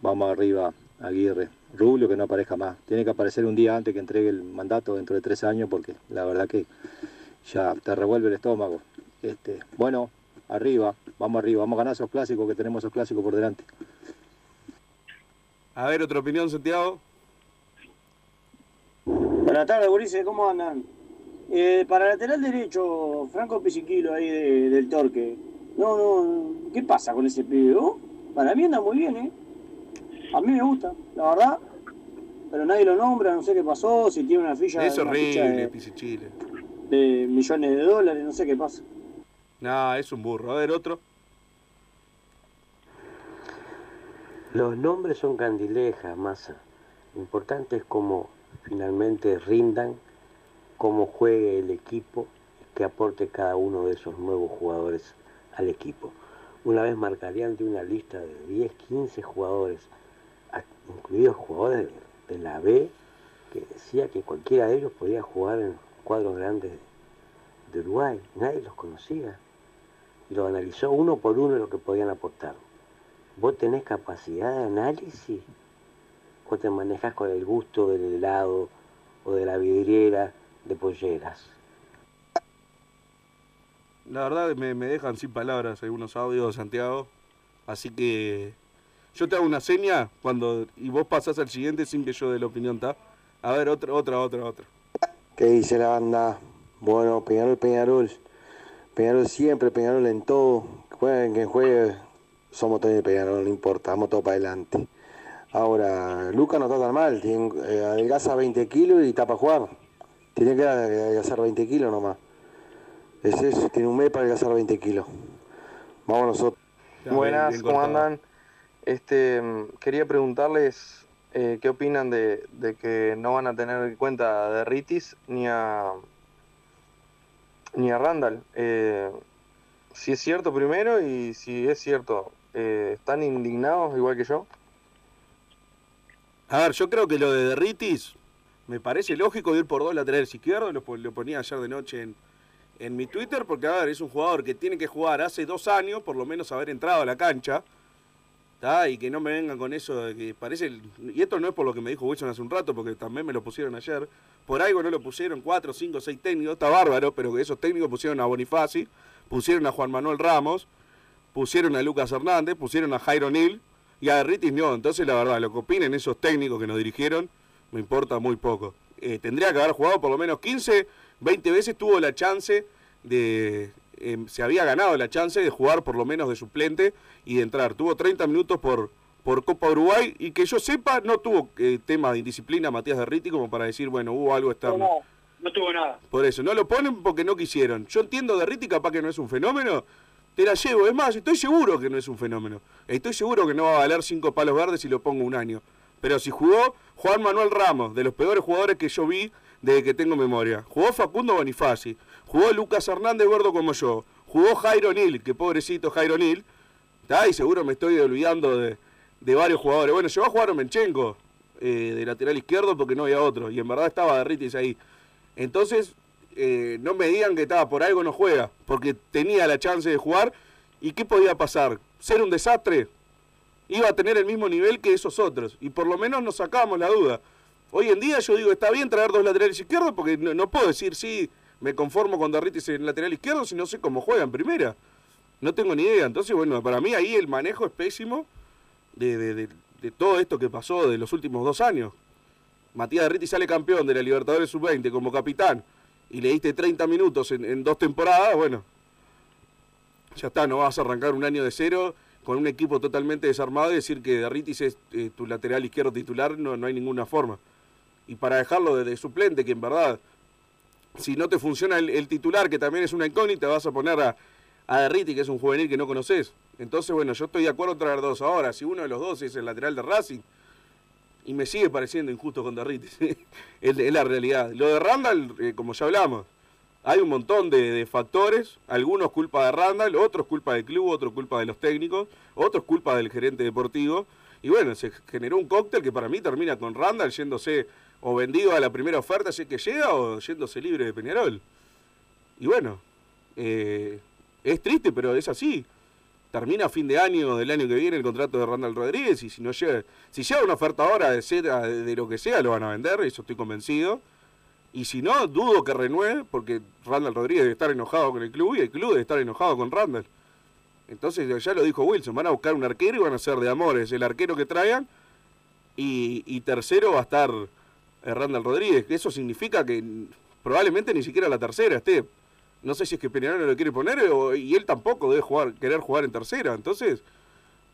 vamos arriba, Aguirre. Rubio que no aparezca más. Tiene que aparecer un día antes que entregue el mandato dentro de tres años porque la verdad que ya te revuelve el estómago. Este, bueno, arriba, vamos arriba, vamos a ganar esos clásicos que tenemos esos clásicos por delante. A ver, otra opinión, Santiago. Buenas tardes, Ulises, ¿cómo andan? Eh, para lateral derecho, Franco Pisiquilo ahí del Torque. No, no, ¿qué pasa con ese pibe? Oh, para mí anda muy bien, ¿eh? A mí me gusta, la verdad. Pero nadie lo nombra, no sé qué pasó, si tiene una ficha. Es horrible, Pisichile. De millones de dólares, no sé qué pasa. No, es un burro. A ver, otro. Los nombres son candilejas, masa. Lo importante es cómo finalmente rindan, cómo juegue el equipo, que aporte cada uno de esos nuevos jugadores al equipo. Una vez marcarían de una lista de 10, 15 jugadores, incluidos jugadores de la B, que decía que cualquiera de ellos podía jugar en cuadros grandes de Uruguay, nadie los conocía. Y lo analizó uno por uno lo que podían aportar. Vos tenés capacidad de análisis, vos te manejás con el gusto del helado o de la vidriera de polleras. La verdad me, dejan sin palabras algunos audios, Santiago. Así que yo te hago una seña cuando y vos pasás al siguiente sin que yo dé la opinión, ¿está? A ver, otra, otra, otra, otra. ¿Qué dice la banda? Bueno, Peñarol, Peñarol. Peñarol siempre, Peñarol en todo. Jueguen quien juegue, somos todos de Peñarol, no importa, vamos todo para adelante. Ahora, Luca no está tan mal, tiene, eh, adelgaza 20 kilos y está para jugar. Tiene que adelgazar 20 kilos nomás. Es eso, tiene un mes para adelgazar 20 kilos. Vamos nosotros. Buenas, ¿cómo andan? Este, mm, quería preguntarles eh, qué opinan de, de que no van a tener en cuenta a Derritis ni a ni a Randall. Eh, si es cierto primero y si es cierto, eh, ¿están indignados igual que yo? A ver, yo creo que lo de Derritis me parece lógico ir por dos laterales izquierdos, lo, lo ponía ayer de noche en, en mi Twitter, porque a ver, es un jugador que tiene que jugar hace dos años, por lo menos haber entrado a la cancha, y que no me vengan con eso de que parece, y esto no es por lo que me dijo Wilson hace un rato, porque también me lo pusieron ayer, por algo no lo pusieron cuatro, cinco, seis técnicos, está bárbaro, pero que esos técnicos pusieron a Bonifaci, pusieron a Juan Manuel Ramos, pusieron a Lucas Hernández, pusieron a Jairo Nil, y a Derritis no, entonces la verdad, lo que opinen esos técnicos que nos dirigieron, me importa muy poco. Eh, tendría que haber jugado por lo menos 15, 20 veces, tuvo la chance de... eh, se había ganado la chance de jugar por lo menos de suplente y de entrar. Tuvo 30 minutos por, por Copa Uruguay y que yo sepa no tuvo eh, tema de indisciplina Matías Derriti como para decir, bueno, hubo algo externo. No, no tuvo nada. Por eso, no lo ponen porque no quisieron. Yo entiendo Derriti capaz que no es un fenómeno, te la llevo. Es más, estoy seguro que no es un fenómeno. Estoy seguro que no va a valer cinco palos verdes si lo pongo un año. Pero si jugó Juan Manuel Ramos, de los peores jugadores que yo vi desde que tengo memoria. Jugó Facundo Bonifaci, jugó Lucas Hernández gordo como yo, jugó Jairo Nil, que pobrecito Jairo Nil, ¿tá? y seguro me estoy olvidando de, de varios jugadores. Bueno, llegó a jugar Menchenko eh, de lateral izquierdo porque no había otro, y en verdad estaba Derritis ahí. Entonces, eh, no me digan que estaba por algo no juega, porque tenía la chance de jugar, ¿y qué podía pasar? ¿Ser un desastre? Iba a tener el mismo nivel que esos otros, y por lo menos nos sacábamos la duda. Hoy en día yo digo, está bien traer dos laterales izquierdos, porque no, no puedo decir, sí, me conformo con Derritis en lateral izquierdo si no sé cómo juega en primera. No tengo ni idea. Entonces, bueno, para mí ahí el manejo es pésimo de, de, de, todo esto que pasó de los últimos dos años. Matías Derriti sale campeón de la Libertadores Sub-20 como capitán y le diste 30 minutos en, dos temporadas, bueno, ya está, no vas a arrancar un año de cero con un equipo totalmente desarmado y decir que Derritis es eh, tu lateral izquierdo titular, no, no hay ninguna forma. Y para dejarlo de, de suplente, que en verdad si no te funciona el, titular, que también es una incógnita, vas a poner a, a Derriti, que es un juvenil que no conoces. Entonces, bueno, yo estoy de acuerdo en traer dos ahora. Si uno de los dos es el lateral de Racing, y me sigue pareciendo injusto con Derriti, <laughs> es, es, la realidad. Lo de Randall, eh, como ya hablamos, hay un montón de, de, factores, algunos culpa de Randall, otros culpa del club, otros culpa de los técnicos, otros culpa del gerente deportivo. Y bueno, se generó un cóctel que para mí termina con Randall yéndose o vendido a la primera oferta si es que llega o yéndose libre de Peñarol. Y bueno, eh, es triste, pero es así. Termina a fin de año del año que viene el contrato de Randall Rodríguez y si no llega, si llega una oferta ahora de, de lo que sea, lo van a vender, eso estoy convencido. Y si no, dudo que renueve, porque Randall Rodríguez debe estar enojado con el club y el club debe estar enojado con Randall. Entonces, ya lo dijo Wilson, van a buscar un arquero y van a ser de amores el arquero que traigan. Y, y tercero va a estar Randall Rodríguez. Eso significa que probablemente ni siquiera la tercera esté. No sé si es que Peñarol lo quiere poner y él tampoco debe jugar, querer jugar en tercera. Entonces,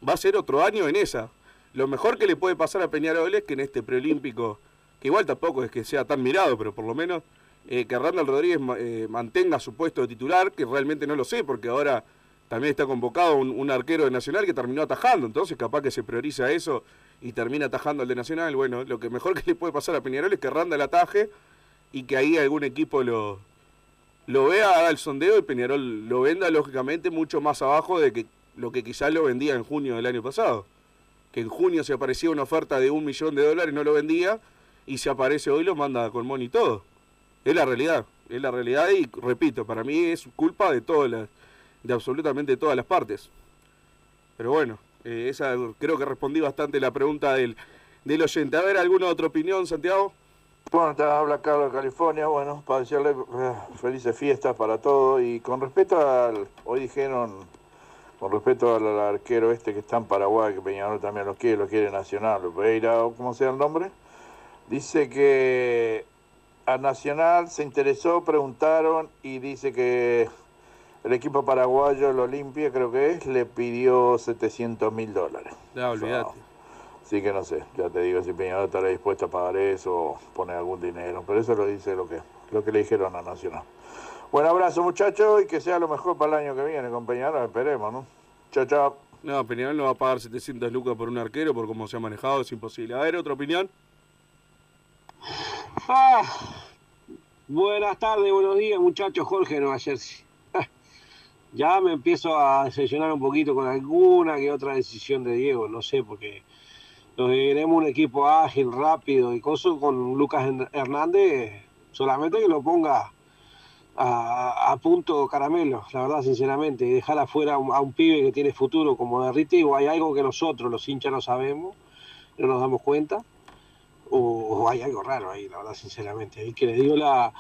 va a ser otro año en esa. Lo mejor que le puede pasar a Peñarol es que en este preolímpico, que igual tampoco es que sea tan mirado, pero por lo menos eh, que Randall Rodríguez eh, mantenga su puesto de titular, que realmente no lo sé, porque ahora también está convocado un, un, arquero de Nacional que terminó atajando, entonces capaz que se prioriza eso y termina atajando al de Nacional. Bueno, lo que mejor <laughs> que le puede pasar a Peñarol es que Randall ataje y que ahí algún equipo lo, lo vea, haga el sondeo y Peñarol lo venda lógicamente mucho más abajo de que lo que quizás lo vendía en junio del año pasado. Que en junio se aparecía una oferta de un millón de dólares, no lo vendía, y si aparece hoy lo manda con Moni y todo. Es la realidad. Es la realidad y repito, para mí es culpa de todas de absolutamente todas las partes. Pero bueno, eh, esa creo que respondí bastante la pregunta del, del oyente. A ver, ¿alguna otra opinión, Santiago? Bueno, te habla Carlos de California, bueno, para decirle eh, felices fiestas para todos y con respecto al, hoy dijeron, con respecto al, arquero este que está en Paraguay, que Peñarol también lo quiere, lo quiere Nacional, Pereira, o como sea el nombre, dice que a Nacional se interesó, preguntaron y dice que el equipo paraguayo, el Olimpia creo que es, le pidió 700 mil dólares. Ya, olvídate. Así que no sé, ya te digo si Peñarol estará dispuesto a pagar eso o poner algún dinero, pero eso lo dice lo que, lo que le dijeron a Nacional. Buen abrazo muchachos y que sea lo mejor para el año que viene con Peñarol, esperemos, ¿no? Chao, chao. No, Peñarol no va a pagar 700 lucas por un arquero, por cómo se ha manejado, es imposible. A ver, ¿otra opinión? Ah, buenas tardes, buenos días, muchachos. Jorge Nueva Jersey. Ya me empiezo a decepcionar un poquito con alguna que otra decisión de Diego, no sé, porque nos queremos un equipo ágil, rápido y coso con Lucas Hernández, solamente que lo ponga a, punto caramelo, la verdad, sinceramente, y dejar afuera a un, pibe que tiene futuro como Derrite, o hay algo que nosotros, los hinchas, no sabemos, no nos damos cuenta o, hay algo raro ahí, la verdad, sinceramente. Y que le digo la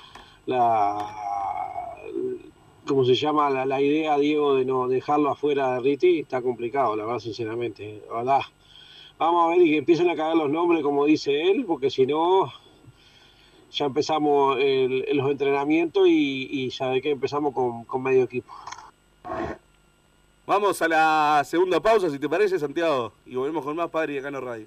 ¿cómo se llama? La, la idea, Diego, de no dejarlo afuera de Riti, está complicado, la verdad, sinceramente. La verdad. Vamos a ver y que empiecen a caer los nombres, como dice él, porque si no, ya empezamos los entrenamientos y, y sabe que empezamos con, con medio equipo. Vamos a la segunda pausa, si te parece, Santiago. Y volvemos con más Padre y Decano Radio.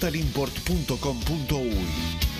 www.totalimport.com.uy.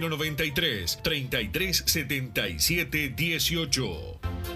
093 3377 18.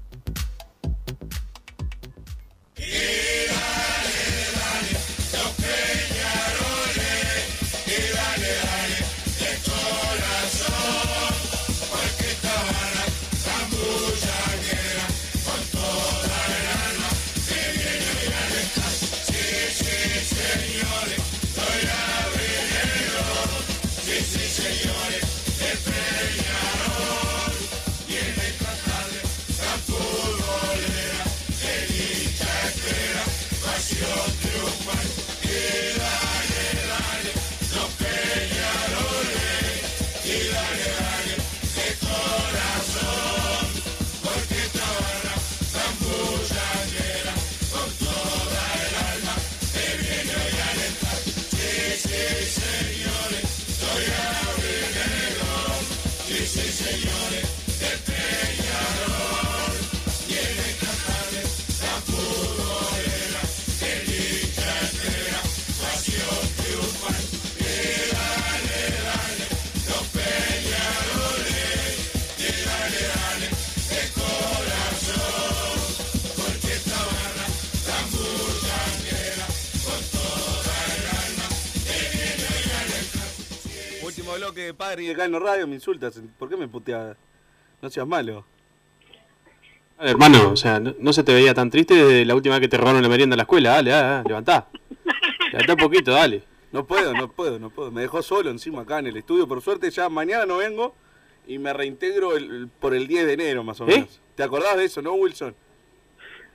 Padre y decano radio, me insultas. ¿Por qué me puteas? No seas malo. Dale, hermano, o sea, no, no se te veía tan triste desde la última vez que te robaron la merienda en la escuela. Dale, dale, dale, levantá. Levantá un poquito, dale. No puedo, no puedo, no puedo. Me dejó solo encima acá en el estudio. Por suerte ya mañana no vengo y me reintegro el- el- por el 10 de enero más o ¿Eh? menos. ¿Te acordás de eso, no, Wilson?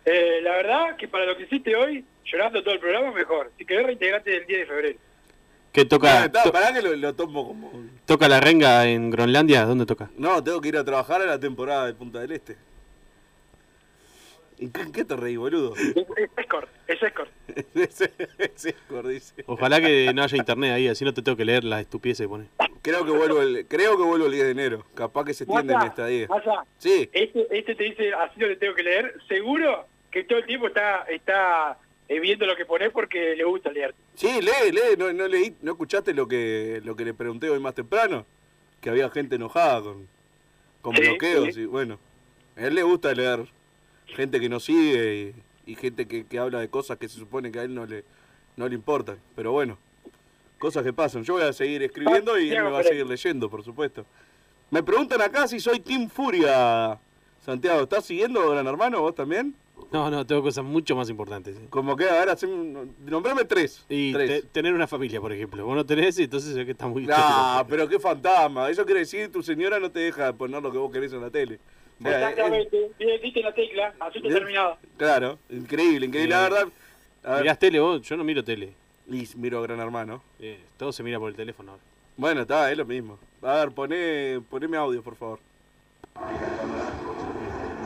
Eh, la verdad que para lo que hiciste hoy, llorando todo el programa, mejor. Si querés reintegrarte del 10 de febrero. ¿Qué toca? No, está, to- pará que lo, lo tomo como... ¿Toca la renga en Groenlandia? ¿Dónde toca? No, tengo que ir a trabajar a la temporada de Punta del Este. ¿Y qué, qué te reí, boludo? <laughs> Es escort, es escort. <laughs> ese escort, dice. Ojalá que no haya internet ahí, así no te tengo que leer las estupideces que pone. Creo que vuelvo el, creo que vuelvo el 10 de enero. Capaz que se extiende mi estadía. Masa, Sí. Este, este te dice, así no le tengo que leer. Seguro que todo el tiempo está está viendo lo que pones porque le gusta leer. Sí, lee, lee. No, no leí, ¿no escuchaste lo que, lo que le pregunté hoy más temprano? Que había gente enojada con, con Sí, bloqueos sí. y bueno. A él le gusta leer gente que no sigue y, y gente que, que habla de cosas que se supone que a él no le, no le importan. Pero bueno, cosas que pasan. Yo voy a seguir escribiendo y él me va a seguir leyendo, por supuesto. Me preguntan acá si soy Team Furia, Santiago. ¿Estás siguiendo, gran hermano, vos también? No, no, tengo cosas mucho más importantes. ¿eh? Como que, a ver, haceme un- nombrame tres. Y Tres. te- tener una familia, por ejemplo. Vos no tenés y entonces ve que está muy... No, pero qué fantasma. Eso quiere decir que tu señora no te deja poner lo que vos querés en la tele. Es- Exactamente. Bien, diste la tecla, asunto Bien. terminado. claro, increíble, increíble. La verdad. a ver, ¿Mirás tele vos? Yo no miro tele. Y miro a Gran Hermano. Eh, todo se mira por el teléfono ahora. Bueno, está, es lo mismo. A ver, poné, poneme audio, por favor.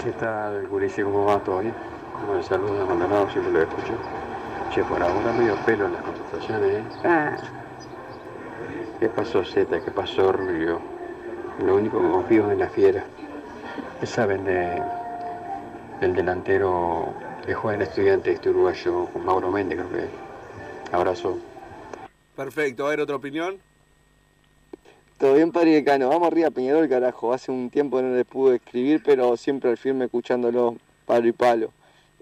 ¿Qué tal, Gurice? ¿Cómo va? ¿Todo bien? Como el saludo de Maldonado, siempre lo escucho. Che, por ahora medio pelo en las contestaciones, ¿eh? Ah. ¿Qué pasó, Z? ¿Qué pasó, Rubio? Lo único que confío es en la fiera. ¿Qué saben de el delantero que juega en estudiante este uruguayo con Mauro Méndez, creo que? Abrazo. Perfecto, a ver, otra opinión. Todo bien, padre decano. Vamos arriba, Peñarol, carajo. Hace un tiempo no les pude escribir, pero siempre al firme escuchándolo, palo y palo.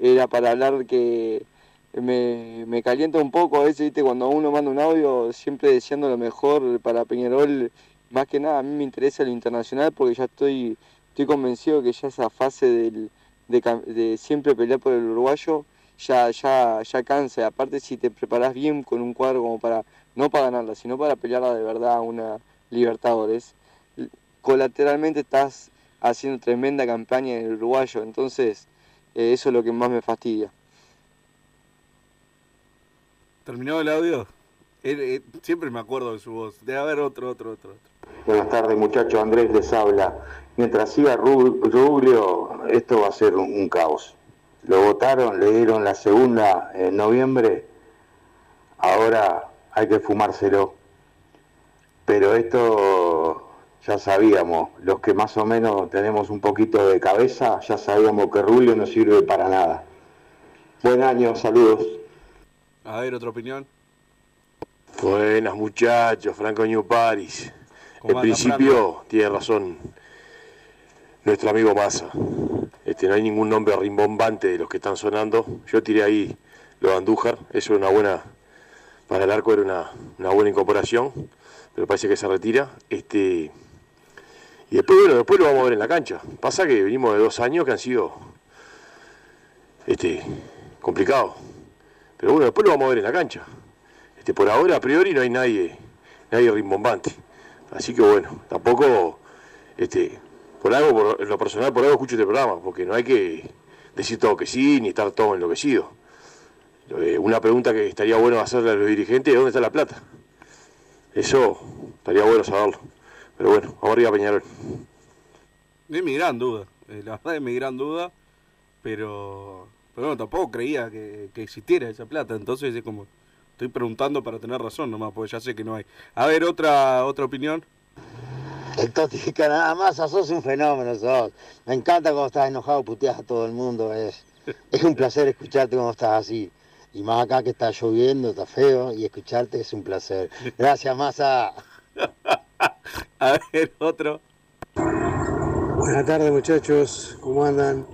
Era para hablar que me, me calienta un poco a veces, ¿viste? Cuando uno manda un audio, siempre deseando lo mejor para Peñarol. Más que nada, a mí me interesa lo internacional porque ya estoy, estoy convencido que ya esa fase del, de siempre pelear por el uruguayo ya, ya, ya cansa. Aparte, si te preparás bien con un cuadro como para, no para ganarla, sino para pelearla de verdad una Libertadores, colateralmente estás haciendo tremenda campaña en el uruguayo. Entonces, eh, eso es lo que más me fastidia. ¿Terminó el audio? Él, eh, siempre me acuerdo de su voz. Debe haber otro, otro, otro. otro. Buenas tardes muchachos, Andrés les habla. Mientras siga Ru- Ruglio, esto va a ser un, un caos. Lo votaron, le dieron la segunda en noviembre, ahora hay que fumárselo. Pero esto ya sabíamos, los que más o menos tenemos un poquito de cabeza, ya sabíamos que Rubio no sirve para nada. Buen año, saludos. A ver, otra opinión. Buenas muchachos, Franco New Paris. ¿Cómo En principio, tiene razón nuestro amigo Massa. Este, no hay ningún nombre rimbombante de los que están sonando. Yo tiré ahí lo de Andújar, eso era una buena, para el arco era una, una buena incorporación, pero parece que se retira. Este, y después, bueno, después lo vamos a ver en la cancha. Pasa que venimos de dos años que han sido este, complicados. Pero bueno, después lo vamos a ver en la cancha. Este, por ahora, a priori, no hay nadie, nadie rimbombante. Así que bueno, tampoco, este, por algo, por, en lo personal, por algo escucho este programa, porque no hay que decir todo que sí, ni estar todo enloquecido. Eh, una pregunta que estaría bueno hacerle a los dirigentes es dónde está la plata. Eso estaría bueno saberlo. Pero bueno, vamos arriba Peñarol. Es mi gran duda. eh, la verdad es mi gran duda. Pero, pero bueno, tampoco creía que, que existiera esa plata. Entonces es como, estoy preguntando para tener razón nomás, porque ya sé que no hay. A ver, otra, otra opinión. El nada <laughs> más, sos un fenómeno, sos. Me encanta cuando estás enojado, puteas a todo el mundo. Es, es un placer escucharte cuando estás así. Y más acá que está lloviendo, está feo, y escucharte es un placer. Gracias, Massa. <laughs> A ver, otro. Buenas tardes muchachos, ¿cómo andan?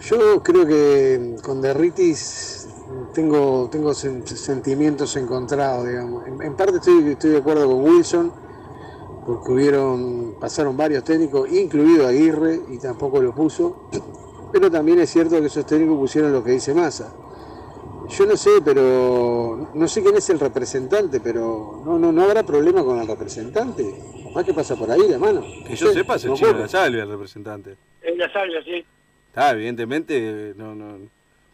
Yo creo que con Derritis tengo, tengo sen- sentimientos encontrados, digamos. En, en parte estoy, estoy de acuerdo con Wilson, porque hubieron, pasaron varios técnicos, incluido Aguirre, y tampoco lo puso. Pero también es cierto que esos técnicos pusieron lo que dice Massa. Yo no sé, pero no sé quién es el representante, pero no, no, no habrá problema con el representante. Capaz que pasa por ahí la mano. Que yo sepa, es el no chino de la salvia el representante. Es la salvia, sí. Está, evidentemente, no, no,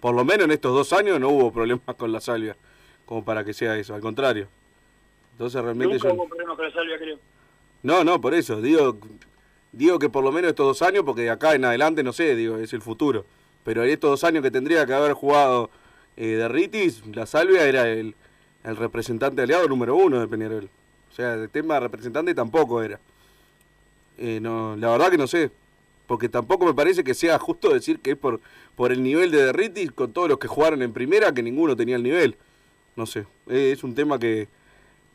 por lo menos en estos dos años no hubo problemas con la salvia, como para que sea eso, al contrario. Entonces realmente Nunca yo... hubo problemas con la salvia, creo. No, no, por eso, digo, digo que por lo menos estos dos años, porque de acá en adelante, no sé, digo, es el futuro. Pero en estos dos años que tendría que haber jugado eh, de la Salvia era el, representante aliado número uno de Peñarol. O sea, el tema representante tampoco era. Eh, no, la verdad que no sé. Porque tampoco me parece que sea justo decir que es por, por el nivel de Derritis con todos los que jugaron en primera, que ninguno tenía el nivel. No sé, eh, es un tema que,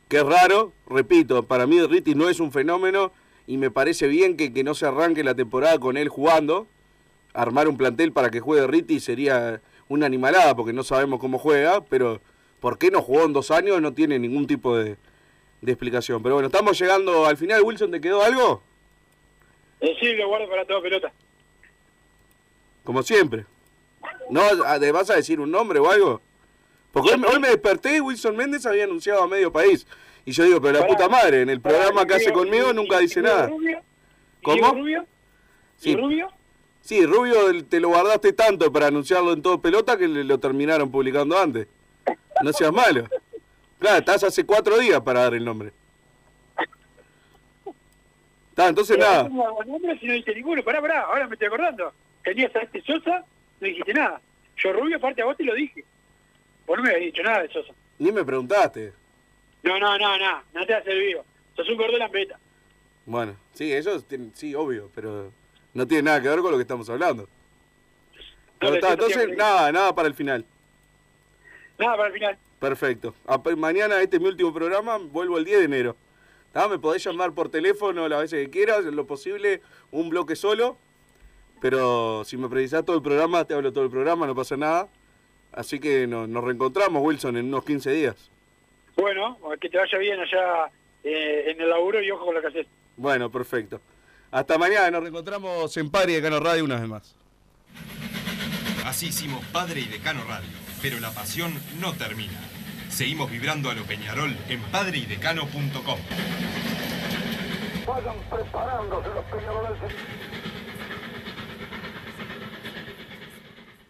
que es raro. Repito, para mí Derritis no es un fenómeno y me parece bien que, que no se arranque la temporada con él jugando. Armar un plantel para que juegue Derritis sería una animalada porque no sabemos cómo juega, pero ¿por qué no jugó en dos años? No tiene ningún tipo de, de explicación. Pero bueno, estamos llegando al final. Wilson, ¿te quedó algo? Eh, sí, lo guardo para toda pelota. Como siempre. ¿No te vas a decir un nombre o algo? Porque hoy, me- hoy me desperté y Wilson Méndez había anunciado a medio país. Y yo digo, pero la puta madre, en el programa que hace conmigo nunca dice nada. ¿Cómo? Rubio? Sí, Rubio te lo guardaste tanto para anunciarlo en todo pelota que lo terminaron publicando antes. No seas malo. Claro, estás hace cuatro días para dar el nombre. Está, entonces Pero nada. ¿cómo hago nombres si no dice ninguno? Pará, pará, ahora me estoy acordando. Tenías a este Sosa, no dijiste nada. Yo Rubio, aparte a vos te lo dije. Vos no me habías dicho nada de Sosa. Ni me preguntaste. No, no, no, no, no te haces vivo. Sos un gordo lampeta. Bueno, sí, ellos sí, obvio, pero no tiene nada que ver con lo que estamos hablando. Pero pero está, entonces nada, nada para el final. Nada, para el final. Perfecto. A- mañana este es mi último programa, vuelvo el 10 de enero. ¿Tá? Me podés llamar por teléfono las veces que quieras, en lo posible, un bloque solo. Pero si me precisás todo el programa, te hablo todo el programa, no pasa nada. Así que no- nos reencontramos, Wilson, en unos 15 días. Bueno, que te vaya bien allá eh, en el laburo y ojo con lo que haces. Bueno, perfecto. Hasta mañana, nos reencontramos en Pari de Cano Radio una vez más. Así hicimos Padre y Decano Radio, pero la pasión no termina. Seguimos vibrando a lo Peñarol en padreidecano.com. Vayan preparándose los peñarolenses.